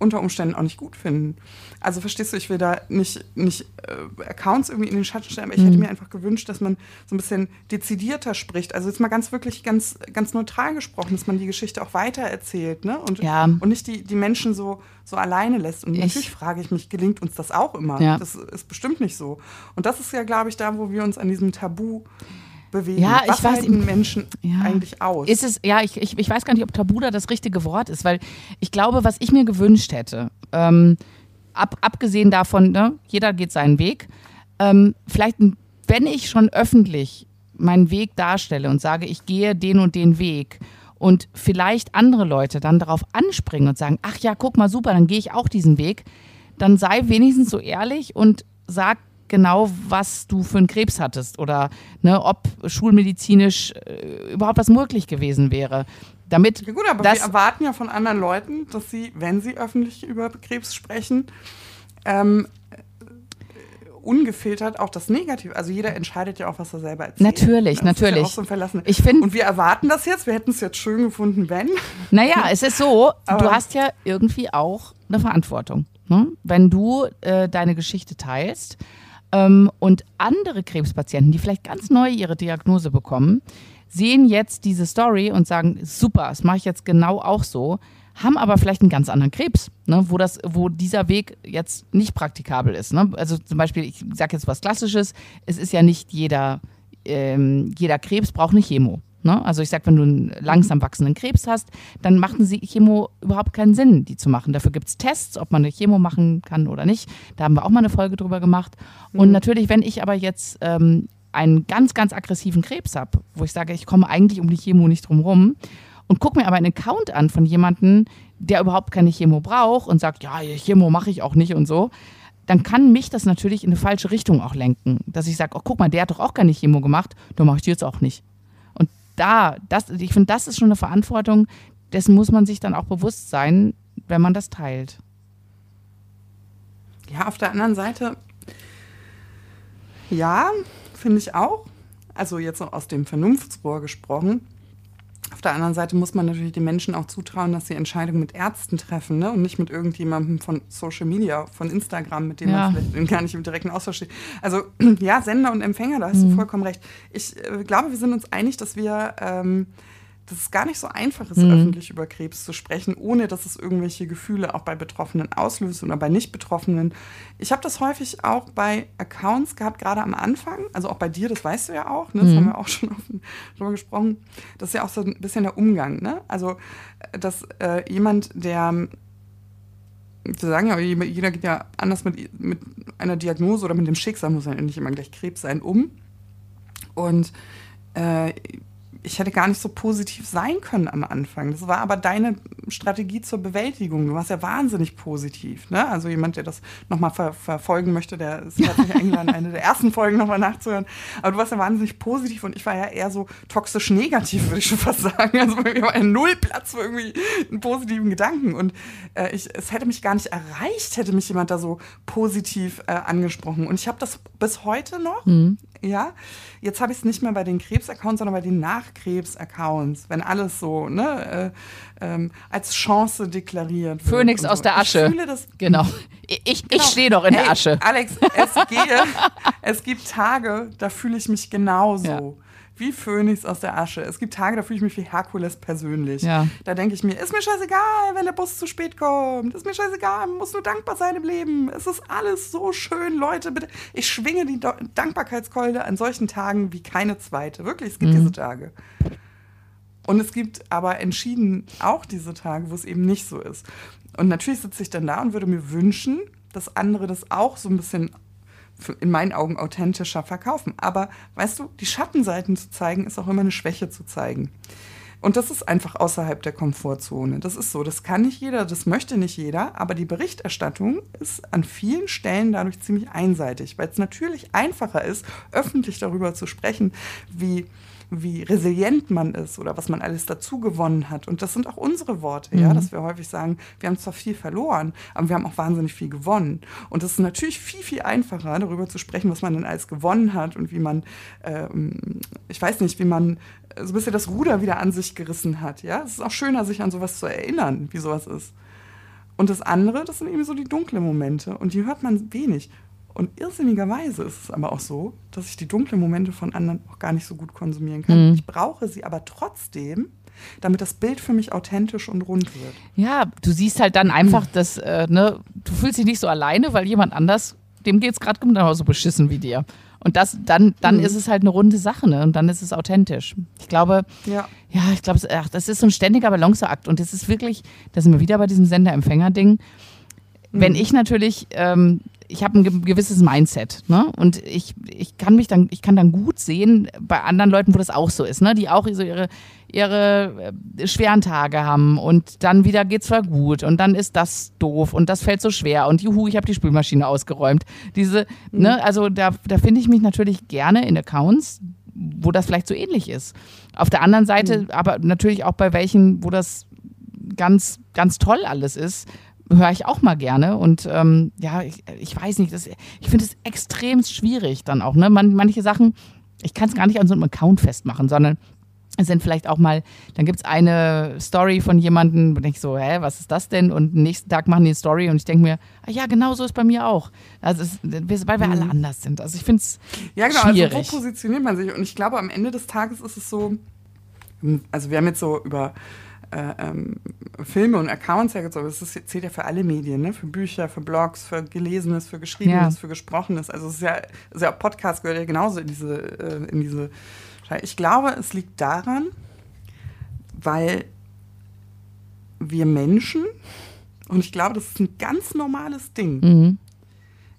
unter Umständen auch nicht gut finden. Also verstehst du, ich will da nicht, nicht äh, Accounts irgendwie in den Schatten stellen, aber ich mhm. hätte mir einfach gewünscht, dass man so ein bisschen dezidierter spricht. Also jetzt mal ganz wirklich ganz, ganz neutral gesprochen, dass man die Geschichte auch weiter erzählt, ne? Und, ja. und nicht die, die Menschen so, so alleine lässt. Und ich, natürlich frage ich mich, gelingt uns das auch immer? Ja. Das ist bestimmt nicht so. Und das ist ja, glaube ich, da, wo wir uns an diesem Tabu bewegen. Ja, Was ich weiß, Menschen ja. eigentlich aus? Ist es, ja, ich, ich, ich weiß gar nicht, ob Tabu da das richtige Wort ist, weil ich glaube, was ich mir gewünscht hätte, ähm, ab, abgesehen davon, ne, jeder geht seinen Weg, ähm, vielleicht, wenn ich schon öffentlich meinen Weg darstelle und sage, ich gehe den und den Weg und vielleicht andere Leute dann darauf anspringen und sagen, ach ja, guck mal, super, dann gehe ich auch diesen Weg, dann sei wenigstens so ehrlich und sag genau, was du für einen Krebs hattest oder ne, ob schulmedizinisch äh, überhaupt was möglich gewesen wäre. Damit ja gut, aber wir erwarten ja von anderen Leuten, dass sie, wenn sie öffentlich über Krebs sprechen, ähm, ungefiltert auch das Negative. Also jeder entscheidet ja auch, was er selber erzählt. Natürlich, das natürlich. Ist ja auch so Verlassen. Ich find, Und wir erwarten das jetzt. Wir hätten es jetzt schön gefunden, wenn. Naja, es ist so, Aber du hast ja irgendwie auch eine Verantwortung. Ne? Wenn du äh, deine Geschichte teilst, und andere Krebspatienten, die vielleicht ganz neu ihre Diagnose bekommen, sehen jetzt diese Story und sagen, super, das mache ich jetzt genau auch so, haben aber vielleicht einen ganz anderen Krebs, ne, wo, das, wo dieser Weg jetzt nicht praktikabel ist. Ne? Also zum Beispiel, ich sage jetzt was Klassisches, es ist ja nicht jeder, ähm, jeder Krebs braucht eine Chemo. Ne? Also ich sage, wenn du einen langsam wachsenden Krebs hast, dann machen sie Chemo überhaupt keinen Sinn, die zu machen. Dafür gibt es Tests, ob man eine Chemo machen kann oder nicht. Da haben wir auch mal eine Folge drüber gemacht. Mhm. Und natürlich, wenn ich aber jetzt ähm, einen ganz, ganz aggressiven Krebs habe, wo ich sage, ich komme eigentlich um die Chemo nicht drum rum und gucke mir aber einen Account an von jemandem, der überhaupt keine Chemo braucht und sagt, ja, Chemo mache ich auch nicht und so, dann kann mich das natürlich in eine falsche Richtung auch lenken. Dass ich sage, oh, guck mal, der hat doch auch keine Chemo gemacht, dann mache ich die jetzt auch nicht da, das, ich finde, das ist schon eine Verantwortung, dessen muss man sich dann auch bewusst sein, wenn man das teilt. Ja, auf der anderen Seite, ja, finde ich auch. Also jetzt noch aus dem Vernunftsrohr gesprochen. Auf der anderen Seite muss man natürlich den Menschen auch zutrauen, dass sie Entscheidungen mit Ärzten treffen ne? und nicht mit irgendjemandem von Social Media, von Instagram, mit dem ja. man vielleicht gar nicht im direkten Austausch steht. Also ja, Sender und Empfänger, da hast mhm. du vollkommen recht. Ich äh, glaube, wir sind uns einig, dass wir ähm, dass es gar nicht so einfach ist, mhm. öffentlich über Krebs zu sprechen, ohne dass es irgendwelche Gefühle auch bei Betroffenen auslöst oder bei Nicht-Betroffenen. Ich habe das häufig auch bei Accounts gehabt, gerade am Anfang, also auch bei dir, das weißt du ja auch, ne? das mhm. haben wir auch schon darüber gesprochen. Das ist ja auch so ein bisschen der Umgang. Ne? Also, dass äh, jemand, der wir sagen ja, jeder geht ja anders mit, mit einer Diagnose oder mit dem Schicksal, muss ja nicht immer gleich Krebs sein, um. Und äh, ich hätte gar nicht so positiv sein können am Anfang. Das war aber deine Strategie zur Bewältigung. Du warst ja wahnsinnig positiv. Ne? Also jemand, der das nochmal ver verfolgen möchte, der ist herzlich eingeladen, eine der ersten Folgen nochmal nachzuhören. Aber du warst ja wahnsinnig positiv und ich war ja eher so toxisch negativ, würde ich schon fast sagen. Also bei mir war ein Nullplatz für irgendwie einen positiven Gedanken. Und äh, ich, es hätte mich gar nicht erreicht, hätte mich jemand da so positiv äh, angesprochen. Und ich habe das bis heute noch. Mhm. Ja, jetzt habe ich es nicht mehr bei den Krebs-Accounts, sondern bei den Nachkrebs-Accounts, wenn alles so ne, äh, ähm, als Chance deklariert wird. Phönix aus so. der Asche. Ich fühle das, genau. Ich, genau. ich stehe doch in hey, der Asche. Alex, es, gehe, es gibt Tage, da fühle ich mich genauso. Ja wie Phönix aus der Asche. Es gibt Tage, da fühle ich mich wie Herkules persönlich. Ja. Da denke ich mir, ist mir scheißegal, wenn der Bus zu spät kommt. Ist mir scheißegal, man muss nur dankbar sein im Leben. Es ist alles so schön, Leute. Bitte. Ich schwinge die Dankbarkeitskeule an solchen Tagen wie keine zweite. Wirklich, es gibt mhm. diese Tage. Und es gibt aber entschieden auch diese Tage, wo es eben nicht so ist. Und natürlich sitze ich dann da und würde mir wünschen, dass andere das auch so ein bisschen in meinen Augen authentischer verkaufen. Aber weißt du, die Schattenseiten zu zeigen, ist auch immer eine Schwäche zu zeigen. Und das ist einfach außerhalb der Komfortzone. Das ist so, das kann nicht jeder, das möchte nicht jeder, aber die Berichterstattung ist an vielen Stellen dadurch ziemlich einseitig, weil es natürlich einfacher ist, öffentlich darüber zu sprechen, wie wie resilient man ist oder was man alles dazu gewonnen hat. Und das sind auch unsere Worte, mhm. ja, dass wir häufig sagen, wir haben zwar viel verloren, aber wir haben auch wahnsinnig viel gewonnen. Und es ist natürlich viel, viel einfacher, darüber zu sprechen, was man denn alles gewonnen hat und wie man, ähm, ich weiß nicht, wie man so ein bisschen das Ruder wieder an sich gerissen hat. Ja, es ist auch schöner, sich an sowas zu erinnern, wie sowas ist. Und das andere, das sind eben so die dunklen Momente und die hört man wenig. Und irrsinnigerweise ist es aber auch so, dass ich die dunklen Momente von anderen auch gar nicht so gut konsumieren kann. Mhm. Ich brauche sie aber trotzdem, damit das Bild für mich authentisch und rund wird. Ja, du siehst halt dann einfach, dass äh, ne, du fühlst dich nicht so alleine, weil jemand anders, dem geht es gerade genauso beschissen wie dir. Und das, dann, dann mhm. ist es halt eine runde Sache, ne? Und dann ist es authentisch. Ich glaube, ja, ja ich glaube, das ist so ein ständiger Balanceakt. Und das ist wirklich, da sind wir wieder bei diesem Sender-Empfänger-Ding. Wenn mhm. ich natürlich ähm, ich habe ein gewisses Mindset, ne? Und ich, ich kann mich dann, ich kann dann gut sehen bei anderen Leuten, wo das auch so ist, ne? Die auch so ihre, ihre äh, schweren Tage haben und dann wieder geht's zwar gut und dann ist das doof und das fällt so schwer und juhu, ich habe die Spülmaschine ausgeräumt. Diese, mhm. ne, also da, da finde ich mich natürlich gerne in Accounts, wo das vielleicht so ähnlich ist. Auf der anderen Seite, mhm. aber natürlich auch bei welchen, wo das ganz, ganz toll alles ist, höre ich auch mal gerne. Und ähm, ja, ich, ich, weiß nicht, das, ich finde es extrem schwierig dann auch. Ne? Man, manche Sachen, ich kann es gar nicht an so einem Account festmachen, sondern es sind vielleicht auch mal, dann gibt es eine Story von jemandem, und ich so, hä, was ist das denn? Und nächsten Tag machen die eine Story und ich denke mir, ah ja, genau so ist bei mir auch. Also es, weil wir alle mhm. anders sind. Also ich finde es Ja, genau, schwierig. also wo positioniert man sich? Und ich glaube, am Ende des Tages ist es so, also wir haben jetzt so über äh, ähm, Filme und Accounts hergezogen. Das ist, zählt ja für alle Medien, ne? für Bücher, für Blogs, für Gelesenes, für Geschriebenes, ja. für Gesprochenes. Also es ist ja, ist ja Podcast gehört ja genauso in diese, äh, in diese. Ich glaube, es liegt daran, weil wir Menschen, und ich glaube, das ist ein ganz normales Ding, mhm.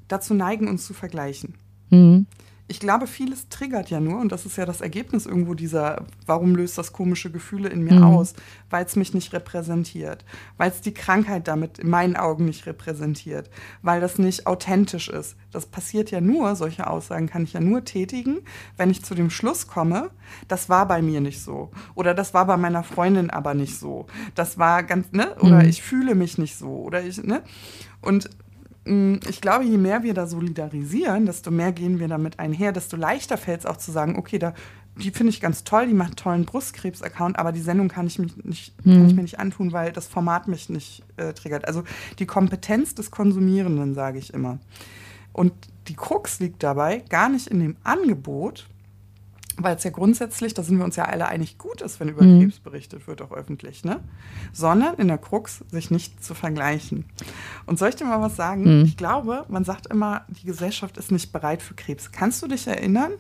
dazu neigen, uns zu vergleichen. Mhm ich glaube, vieles triggert ja nur, und das ist ja das Ergebnis irgendwo dieser, warum löst das komische Gefühle in mir mhm. aus, weil es mich nicht repräsentiert, weil es die Krankheit damit in meinen Augen nicht repräsentiert, weil das nicht authentisch ist. Das passiert ja nur, solche Aussagen kann ich ja nur tätigen, wenn ich zu dem Schluss komme, das war bei mir nicht so. Oder das war bei meiner Freundin aber nicht so. Das war ganz, ne? Oder mhm. ich fühle mich nicht so. Oder ich, ne? Und ich glaube, je mehr wir da solidarisieren, desto mehr gehen wir damit einher, desto leichter fällt es auch zu sagen, okay, da, die finde ich ganz toll, die macht einen tollen Brustkrebs-Account, aber die Sendung kann ich, mich nicht, hm. kann ich mir nicht antun, weil das Format mich nicht äh, triggert. Also die Kompetenz des Konsumierenden, sage ich immer. Und die Krux liegt dabei gar nicht in dem Angebot, weil es ja grundsätzlich, da sind wir uns ja alle einig, gut ist, wenn über mhm. Krebs berichtet wird, auch öffentlich, ne? Sondern in der Krux, sich nicht zu vergleichen. Und soll ich dir mal was sagen? Mhm. Ich glaube, man sagt immer, die Gesellschaft ist nicht bereit für Krebs. Kannst du dich erinnern,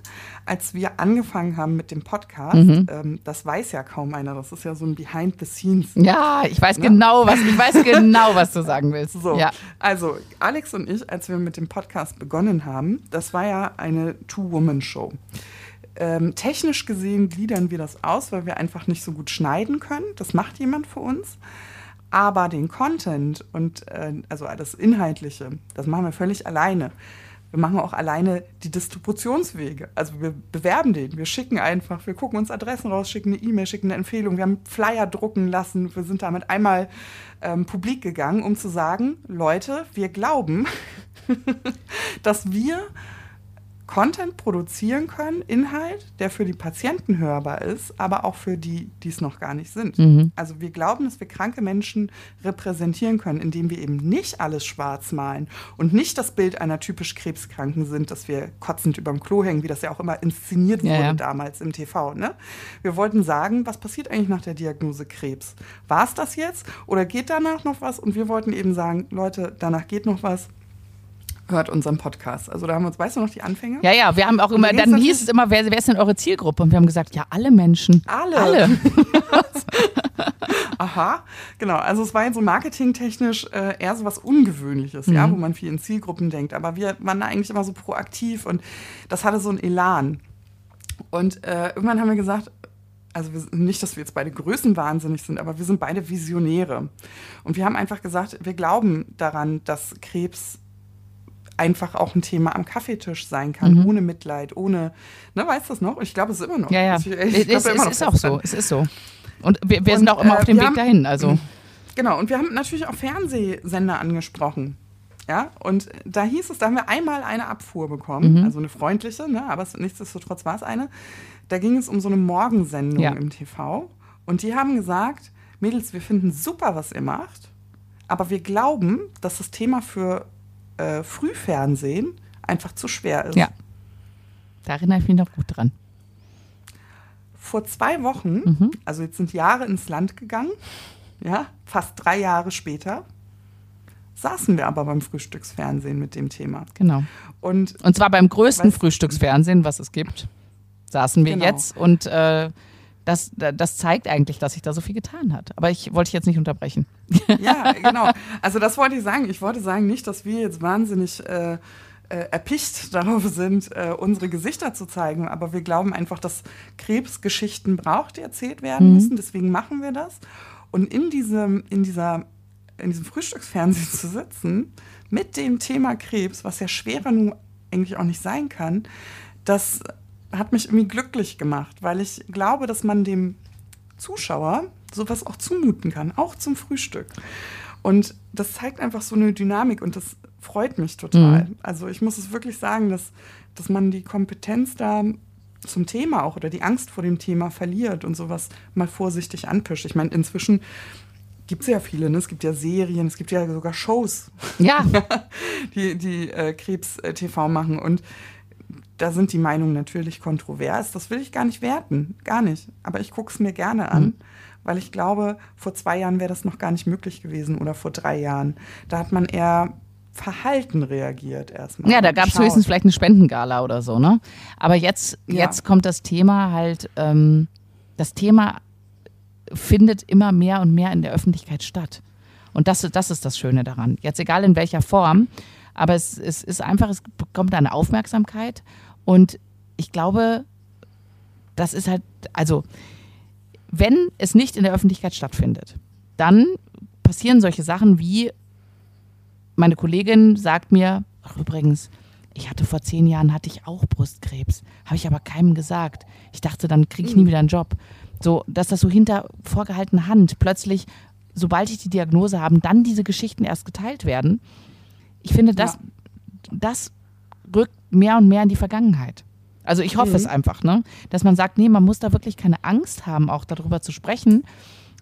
als wir angefangen haben mit dem Podcast? Mhm. Ähm, das weiß ja kaum einer. Das ist ja so ein Behind the Scenes. Ja, ich weiß ne? genau, was ich weiß genau, was du sagen willst. So, ja. also Alex und ich, als wir mit dem Podcast begonnen haben, das war ja eine Two-Woman-Show. Ähm, technisch gesehen gliedern wir das aus, weil wir einfach nicht so gut schneiden können. Das macht jemand für uns. Aber den Content und äh, also das Inhaltliche, das machen wir völlig alleine. Wir machen auch alleine die Distributionswege. Also wir bewerben den, wir schicken einfach, wir gucken uns Adressen raus, schicken eine E-Mail, schicken eine Empfehlung. Wir haben Flyer drucken lassen. Wir sind damit einmal ähm, publik gegangen, um zu sagen, Leute, wir glauben, dass wir Content produzieren können, Inhalt, der für die Patienten hörbar ist, aber auch für die, die es noch gar nicht sind. Mhm. Also wir glauben, dass wir kranke Menschen repräsentieren können, indem wir eben nicht alles schwarz malen und nicht das Bild einer typisch Krebskranken sind, dass wir kotzend überm Klo hängen, wie das ja auch immer inszeniert wurde ja, ja. damals im TV. Ne? Wir wollten sagen, was passiert eigentlich nach der Diagnose Krebs? War es das jetzt oder geht danach noch was? Und wir wollten eben sagen, Leute, danach geht noch was hört unseren Podcast. Also da haben wir uns, weißt du noch die Anfänge? Ja, ja, wir haben auch immer, dann hieß es immer, wer, wer ist denn eure Zielgruppe? Und wir haben gesagt, ja, alle Menschen. Alle. Alle. Aha, genau. Also es war jetzt so marketingtechnisch äh, eher so was Ungewöhnliches, mhm. ja, wo man viel in Zielgruppen denkt. Aber wir waren da eigentlich immer so proaktiv und das hatte so einen Elan. Und äh, irgendwann haben wir gesagt, also wir, nicht, dass wir jetzt beide größenwahnsinnig sind, aber wir sind beide Visionäre. Und wir haben einfach gesagt, wir glauben daran, dass Krebs einfach auch ein Thema am Kaffeetisch sein kann, mhm. ohne Mitleid, ohne, ne, weißt du das noch? Ich glaube, es ist immer noch. Ja, ja. Ich, ich es, es ist auch so, es ist so. Und wir, wir und, sind auch immer äh, auf dem Weg haben, dahin, also. Genau, und wir haben natürlich auch Fernsehsender angesprochen. Ja, und da hieß es, da haben wir einmal eine Abfuhr bekommen, mhm. also eine freundliche, ne, aber nichtsdestotrotz war es eine. Da ging es um so eine Morgensendung ja. im TV. Und die haben gesagt, Mädels, wir finden super, was ihr macht, aber wir glauben, dass das Thema für äh, Frühfernsehen einfach zu schwer ist. Ja. Da erinnere ich mich noch gut dran. Vor zwei Wochen, mhm. also jetzt sind Jahre ins Land gegangen, ja, fast drei Jahre später, saßen wir aber beim Frühstücksfernsehen mit dem Thema. Genau. Und, und zwar beim größten Frühstücksfernsehen, was es gibt, saßen wir genau. jetzt und äh, das, das zeigt eigentlich, dass sich da so viel getan hat. Aber ich wollte dich jetzt nicht unterbrechen. Ja, genau. Also das wollte ich sagen. Ich wollte sagen nicht, dass wir jetzt wahnsinnig äh, äh, erpicht darauf sind, äh, unsere Gesichter zu zeigen. Aber wir glauben einfach, dass Krebsgeschichten braucht, die erzählt werden mhm. müssen. Deswegen machen wir das. Und in diesem, in dieser, in diesem Frühstücksfernsehen zu sitzen mit dem Thema Krebs, was ja schwerer nun eigentlich auch nicht sein kann, das hat mich irgendwie glücklich gemacht, weil ich glaube, dass man dem Zuschauer sowas auch zumuten kann, auch zum Frühstück. Und das zeigt einfach so eine Dynamik und das freut mich total. Mhm. Also ich muss es wirklich sagen, dass, dass man die Kompetenz da zum Thema auch oder die Angst vor dem Thema verliert und sowas mal vorsichtig anpischt. Ich meine, inzwischen gibt es ja viele, ne? es gibt ja Serien, es gibt ja sogar Shows, ja. die, die äh, Krebs-TV machen. Und da sind die Meinungen natürlich kontrovers. Das will ich gar nicht werten, gar nicht. Aber ich gucke es mir gerne an, mhm. weil ich glaube, vor zwei Jahren wäre das noch gar nicht möglich gewesen oder vor drei Jahren. Da hat man eher verhalten reagiert erstmal. Ja, da gab es höchstens vielleicht eine Spendengala oder so, ne? Aber jetzt, ja. jetzt kommt das Thema halt, ähm, das Thema findet immer mehr und mehr in der Öffentlichkeit statt. Und das, das ist das Schöne daran. Jetzt egal in welcher Form, aber es, es ist einfach, es bekommt eine Aufmerksamkeit und ich glaube, das ist halt, also, wenn es nicht in der Öffentlichkeit stattfindet, dann passieren solche Sachen wie, meine Kollegin sagt mir, ach übrigens, ich hatte vor zehn Jahren hatte ich auch Brustkrebs, habe ich aber keinem gesagt. Ich dachte, dann kriege ich nie hm. wieder einen Job. So, dass das so hinter vorgehaltener Hand plötzlich, sobald ich die Diagnose habe, dann diese Geschichten erst geteilt werden ich finde, das, ja. das rückt mehr und mehr in die Vergangenheit. Also ich hoffe mhm. es einfach, ne? dass man sagt, nee, man muss da wirklich keine Angst haben, auch darüber zu sprechen,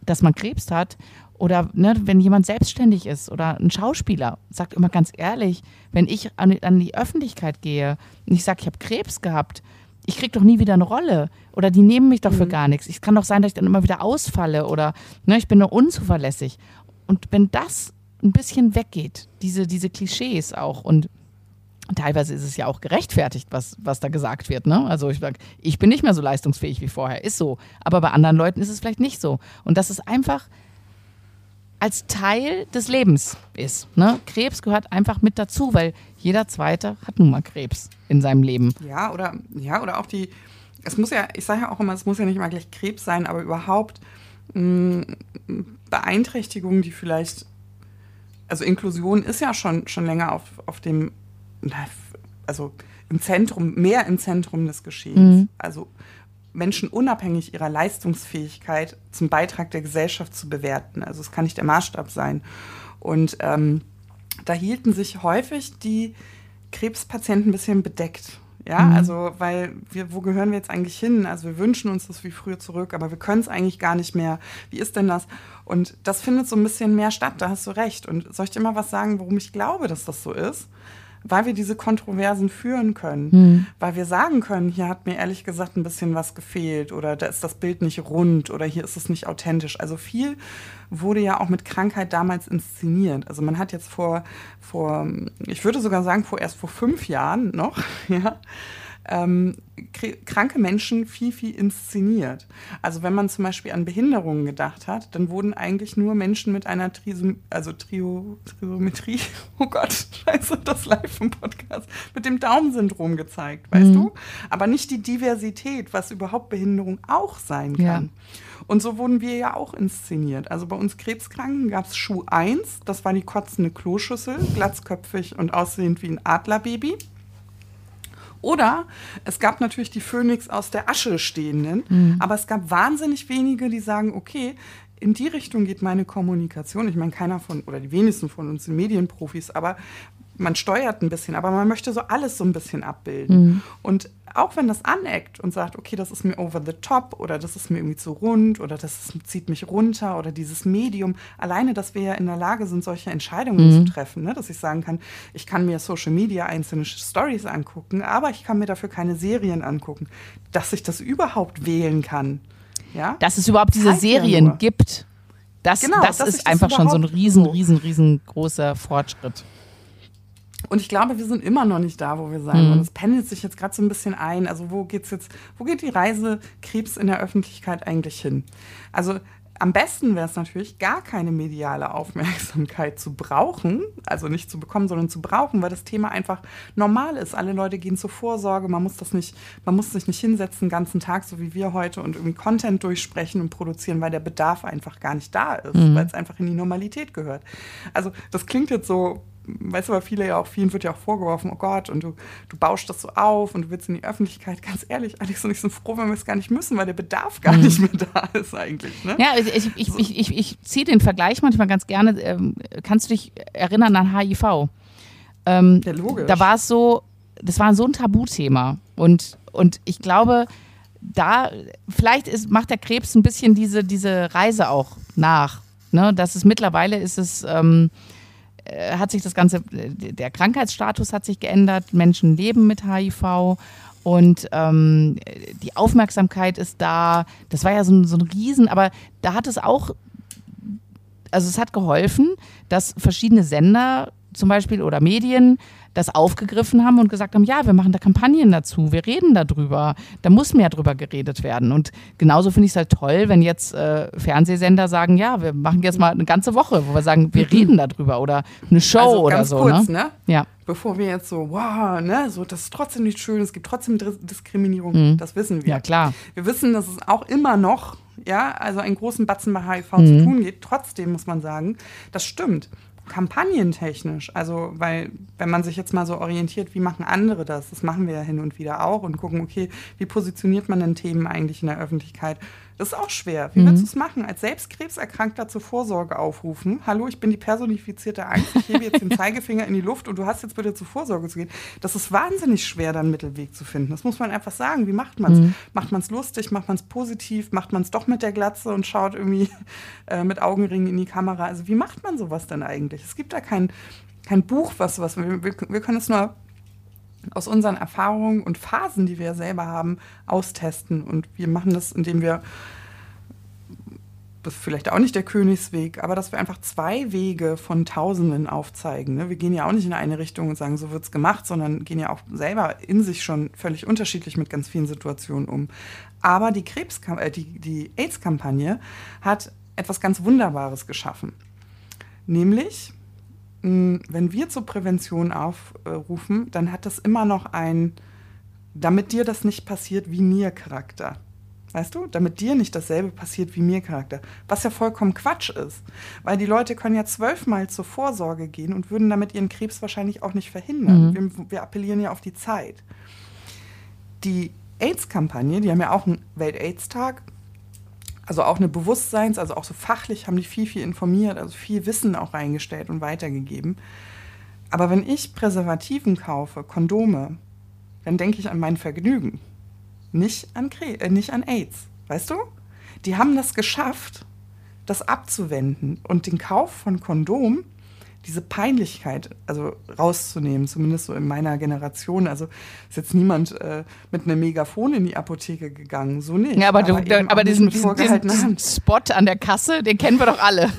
dass man Krebs hat. Oder ne, wenn jemand selbstständig ist oder ein Schauspieler, sagt immer ganz ehrlich, wenn ich an, an die Öffentlichkeit gehe und ich sage, ich habe Krebs gehabt, ich kriege doch nie wieder eine Rolle. Oder die nehmen mich doch mhm. für gar nichts. Es kann doch sein, dass ich dann immer wieder ausfalle oder ne, ich bin nur unzuverlässig. Und wenn das ein bisschen weggeht, diese, diese Klischees auch und teilweise ist es ja auch gerechtfertigt, was, was da gesagt wird. Ne? Also ich sage, ich bin nicht mehr so leistungsfähig wie vorher, ist so. Aber bei anderen Leuten ist es vielleicht nicht so. Und dass es einfach als Teil des Lebens ist. Ne? Krebs gehört einfach mit dazu, weil jeder Zweite hat nun mal Krebs in seinem Leben. Ja, oder, ja, oder auch die, es muss ja, ich sage ja auch immer, es muss ja nicht mal gleich Krebs sein, aber überhaupt mh, Beeinträchtigungen, die vielleicht, also Inklusion ist ja schon, schon länger auf, auf dem also im Zentrum, mehr im Zentrum des Geschehens. Mhm. Also Menschen unabhängig ihrer Leistungsfähigkeit zum Beitrag der Gesellschaft zu bewerten. Also es kann nicht der Maßstab sein. Und ähm, da hielten sich häufig die Krebspatienten ein bisschen bedeckt. Ja, mhm. also, weil wir, wo gehören wir jetzt eigentlich hin? Also, wir wünschen uns das wie früher zurück, aber wir können es eigentlich gar nicht mehr. Wie ist denn das? Und das findet so ein bisschen mehr statt, da hast du recht. Und soll ich dir mal was sagen, warum ich glaube, dass das so ist? Weil wir diese Kontroversen führen können, mhm. weil wir sagen können, hier hat mir ehrlich gesagt ein bisschen was gefehlt oder da ist das Bild nicht rund oder hier ist es nicht authentisch. Also viel wurde ja auch mit Krankheit damals inszeniert. Also man hat jetzt vor, vor ich würde sogar sagen, vor erst vor fünf Jahren noch, ja, ähm, kranke Menschen viel, viel inszeniert. Also wenn man zum Beispiel an Behinderungen gedacht hat, dann wurden eigentlich nur Menschen mit einer Trisom also Trio Triometrie, oh Gott, scheiße, das live im Podcast, mit dem Daumensyndrom gezeigt, weißt mhm. du? Aber nicht die Diversität, was überhaupt Behinderung auch sein kann. Ja. Und so wurden wir ja auch inszeniert. Also bei uns Krebskranken gab es Schuh 1, das war die kotzende Kloschüssel, glatzköpfig und aussehend wie ein Adlerbaby. Oder es gab natürlich die Phönix aus der Asche stehenden, mhm. aber es gab wahnsinnig wenige, die sagen, okay, in die Richtung geht meine Kommunikation. Ich meine, keiner von, oder die wenigsten von uns sind Medienprofis, aber man steuert ein bisschen, aber man möchte so alles so ein bisschen abbilden. Mhm. Und auch wenn das aneckt und sagt, okay, das ist mir over the top oder das ist mir irgendwie zu rund oder das ist, zieht mich runter oder dieses Medium, alleine, dass wir ja in der Lage sind, solche Entscheidungen mhm. zu treffen, ne? dass ich sagen kann, ich kann mir Social Media einzelne Stories angucken, aber ich kann mir dafür keine Serien angucken, dass ich das überhaupt wählen kann. Ja? Dass es überhaupt diese Serien ja gibt. Das, genau, das ist einfach schon so ein riesen, riesen, riesengroßer Fortschritt. Und ich glaube, wir sind immer noch nicht da, wo wir sein wollen. Mhm. Es pendelt sich jetzt gerade so ein bisschen ein. Also wo geht's jetzt, wo geht die Reise Krebs in der Öffentlichkeit eigentlich hin? Also am besten wäre es natürlich, gar keine mediale Aufmerksamkeit zu brauchen, also nicht zu bekommen, sondern zu brauchen, weil das Thema einfach normal ist. Alle Leute gehen zur Vorsorge, man muss das nicht, man muss sich nicht hinsetzen den ganzen Tag, so wie wir heute, und irgendwie Content durchsprechen und produzieren, weil der Bedarf einfach gar nicht da ist, mhm. weil es einfach in die Normalität gehört. Also das klingt jetzt so weißt du, aber viele ja auch, vielen wird ja auch vorgeworfen, oh Gott, und du, du baust das so auf und du willst in die Öffentlichkeit. Ganz ehrlich, Alex und ich sind froh, wenn wir es gar nicht müssen, weil der Bedarf gar mhm. nicht mehr da ist eigentlich. Ne? Ja, ich, ich, so. ich, ich, ich ziehe den Vergleich manchmal ganz gerne. Ähm, kannst du dich erinnern an HIV? Ähm, ja, logisch. Da war es so, das war so ein Tabuthema. Und, und ich glaube, da, vielleicht ist, macht der Krebs ein bisschen diese, diese Reise auch nach. Ne? Dass es mittlerweile ist es. Ähm, äh, hat sich das Ganze, äh, der Krankheitsstatus hat sich geändert, Menschen leben mit HIV und ähm, die Aufmerksamkeit ist da. Das war ja so ein, so ein Riesen, aber da hat es auch, also es hat geholfen, dass verschiedene Sender zum Beispiel oder Medien das aufgegriffen haben und gesagt haben, ja, wir machen da Kampagnen dazu, wir reden darüber, da muss mehr drüber geredet werden. Und genauso finde ich es halt toll, wenn jetzt äh, Fernsehsender sagen, ja, wir machen jetzt mal eine ganze Woche, wo wir sagen, wir reden darüber oder eine Show also oder so. Kurz, ne? ne? Ja. Bevor wir jetzt so, wow, ne, so, das ist trotzdem nicht schön, es gibt trotzdem Diskriminierung, mhm. das wissen wir. Ja, klar. Wir wissen, dass es auch immer noch ja, also einen großen Batzen bei HIV mhm. zu tun geht. Trotzdem muss man sagen, das stimmt kampagnentechnisch, also weil wenn man sich jetzt mal so orientiert, wie machen andere das? Das machen wir ja hin und wieder auch und gucken, okay, wie positioniert man denn Themen eigentlich in der Öffentlichkeit? Das ist auch schwer. Wie mhm. willst du es machen? Als Selbstkrebserkrankter zur Vorsorge aufrufen. Hallo, ich bin die personifizierte Angst. Ich hebe jetzt den Zeigefinger in die Luft und du hast jetzt bitte zur Vorsorge zu gehen. Das ist wahnsinnig schwer, dann einen Mittelweg zu finden. Das muss man einfach sagen. Wie macht man es? Mhm. Macht man es lustig? Macht man es positiv? Macht man es doch mit der Glatze und schaut irgendwie äh, mit Augenringen in die Kamera? Also wie macht man sowas dann eigentlich? Es gibt da kein, kein Buch, was, was wir, wir können es nur aus unseren Erfahrungen und Phasen, die wir selber haben, austesten. Und wir machen das, indem wir, das ist vielleicht auch nicht der Königsweg, aber dass wir einfach zwei Wege von Tausenden aufzeigen. Ne? Wir gehen ja auch nicht in eine Richtung und sagen, so wird es gemacht, sondern gehen ja auch selber in sich schon völlig unterschiedlich mit ganz vielen Situationen um. Aber die, Krebs äh, die, die AIDS-Kampagne hat etwas ganz Wunderbares geschaffen. Nämlich wenn wir zur Prävention aufrufen, dann hat das immer noch ein, damit dir das nicht passiert wie mir Charakter. Weißt du? Damit dir nicht dasselbe passiert wie mir Charakter. Was ja vollkommen Quatsch ist. Weil die Leute können ja zwölfmal zur Vorsorge gehen und würden damit ihren Krebs wahrscheinlich auch nicht verhindern. Mhm. Wir, wir appellieren ja auf die Zeit. Die AIDS-Kampagne, die haben ja auch einen Welt-AIDS-Tag, also auch eine Bewusstseins-, also auch so fachlich haben die viel, viel informiert, also viel Wissen auch reingestellt und weitergegeben. Aber wenn ich Präservativen kaufe, Kondome, dann denke ich an mein Vergnügen, nicht an, äh, nicht an AIDS. Weißt du? Die haben das geschafft, das abzuwenden und den Kauf von Kondom diese Peinlichkeit also rauszunehmen, zumindest so in meiner Generation. Also ist jetzt niemand äh, mit einem Megafon in die Apotheke gegangen, so nicht. Ja, aber, aber, du, aber diesen, diesen, diesen Spot an der Kasse, den kennen wir doch alle.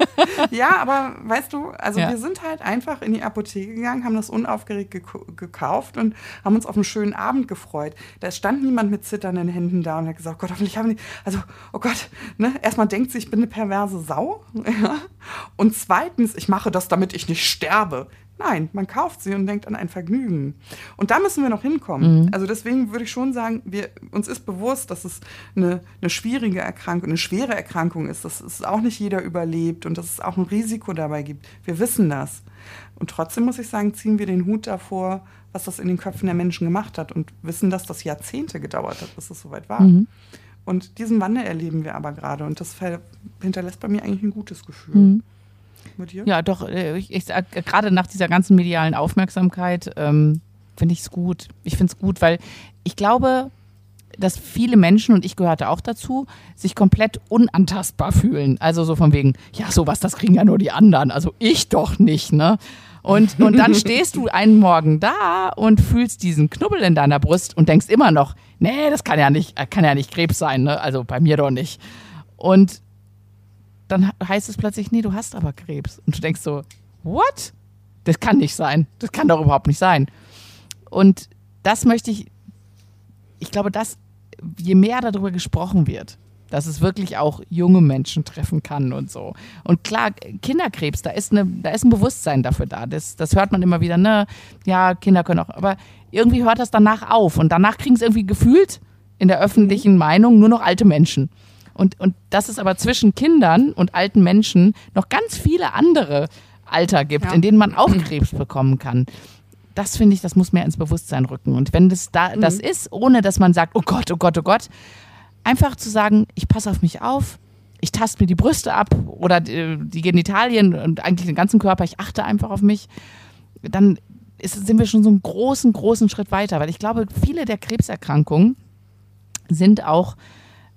ja, aber weißt du, also ja. wir sind halt einfach in die Apotheke gegangen, haben das unaufgeregt gekauft und haben uns auf einen schönen Abend gefreut. Da stand niemand mit zitternden Händen da und hat gesagt, oh Gott, hoffentlich haben die, also, oh Gott, ne, erstmal denkt sie, ich bin eine perverse Sau. Ja? Und zweitens, ich mache das damit ich nicht sterbe. Nein, man kauft sie und denkt an ein Vergnügen. Und da müssen wir noch hinkommen. Mhm. Also deswegen würde ich schon sagen, wir, uns ist bewusst, dass es eine, eine schwierige Erkrankung, eine schwere Erkrankung ist, dass es auch nicht jeder überlebt und dass es auch ein Risiko dabei gibt. Wir wissen das. Und trotzdem muss ich sagen, ziehen wir den Hut davor, was das in den Köpfen der Menschen gemacht hat und wissen, dass das Jahrzehnte gedauert hat, bis es soweit war. Mhm. Und diesen Wandel erleben wir aber gerade und das hinterlässt bei mir eigentlich ein gutes Gefühl. Mhm mit dir? Ja, doch. Äh, ich, ich sag, gerade nach dieser ganzen medialen Aufmerksamkeit ähm, finde ich es gut. Ich finde es gut, weil ich glaube, dass viele Menschen, und ich gehörte auch dazu, sich komplett unantastbar fühlen. Also so von wegen, ja, sowas, das kriegen ja nur die anderen, also ich doch nicht, ne? Und, und dann stehst du einen Morgen da und fühlst diesen Knubbel in deiner Brust und denkst immer noch, nee, das kann ja nicht, kann ja nicht Krebs sein, ne? Also bei mir doch nicht. Und dann heißt es plötzlich, nee, du hast aber Krebs. Und du denkst so, what? Das kann nicht sein. Das kann doch überhaupt nicht sein. Und das möchte ich, ich glaube, dass je mehr darüber gesprochen wird, dass es wirklich auch junge Menschen treffen kann und so. Und klar, Kinderkrebs, da ist, eine, da ist ein Bewusstsein dafür da. Das, das hört man immer wieder, ne? Ja, Kinder können auch, aber irgendwie hört das danach auf. Und danach kriegen es irgendwie gefühlt in der öffentlichen Meinung nur noch alte Menschen. Und, und dass es aber zwischen Kindern und alten Menschen noch ganz viele andere Alter gibt, ja. in denen man auch Krebs bekommen kann. Das finde ich, das muss mehr ins Bewusstsein rücken. Und wenn das da mhm. das ist, ohne dass man sagt, oh Gott, oh Gott, oh Gott, einfach zu sagen, ich passe auf mich auf, ich taste mir die Brüste ab oder die, die Genitalien und eigentlich den ganzen Körper, ich achte einfach auf mich, dann ist, sind wir schon so einen großen, großen Schritt weiter. Weil ich glaube, viele der Krebserkrankungen sind auch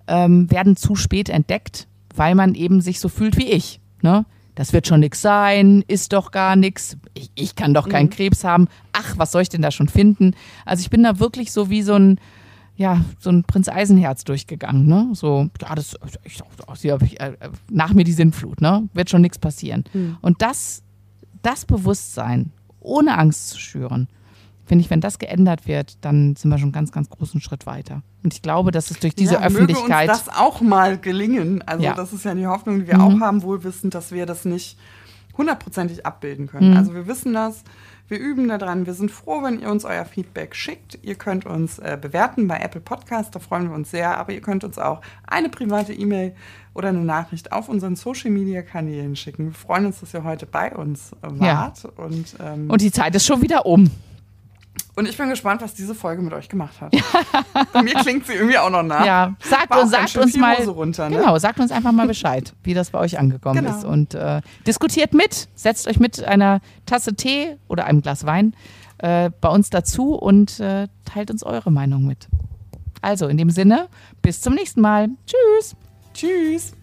ähm, werden zu spät entdeckt, weil man eben sich so fühlt wie ich. Ne? Das wird schon nix sein, ist doch gar nichts. Ich, ich, kann doch keinen mhm. Krebs haben. Ach, was soll ich denn da schon finden? Also ich bin da wirklich so wie so ein, ja, so ein Prinz Eisenherz durchgegangen, ne? So, ja, das, ich, ich, nach mir die Sintflut, ne? Wird schon nichts passieren. Mhm. Und das, das Bewusstsein, ohne Angst zu schüren, finde ich, wenn das geändert wird, dann sind wir schon einen ganz, ganz großen Schritt weiter. Und ich glaube, dass es durch diese ja, Öffentlichkeit. Möge uns das auch mal gelingen. Also, ja. das ist ja die Hoffnung, die wir mhm. auch haben, wohl wissend, dass wir das nicht hundertprozentig abbilden können. Mhm. Also, wir wissen das. Wir üben daran. Wir sind froh, wenn ihr uns euer Feedback schickt. Ihr könnt uns äh, bewerten bei Apple Podcast, da freuen wir uns sehr. Aber ihr könnt uns auch eine private E-Mail oder eine Nachricht auf unseren Social Media Kanälen schicken. Wir freuen uns, dass ihr heute bei uns äh, wart. Ja. Und, ähm, und die Zeit ist schon wieder um. Und ich bin gespannt, was diese Folge mit euch gemacht hat. Bei mir klingt sie irgendwie auch noch nach. Ja, sagt, War uns, sagt uns mal. Runter, ne? Genau, sagt uns einfach mal Bescheid, wie das bei euch angekommen Genau. ist. Und äh, diskutiert mit, setzt euch mit einer Tasse Tee oder einem Glas Wein äh, bei uns dazu und äh, teilt uns eure Meinung mit. Also in dem Sinne, bis zum nächsten Mal. Tschüss. Tschüss.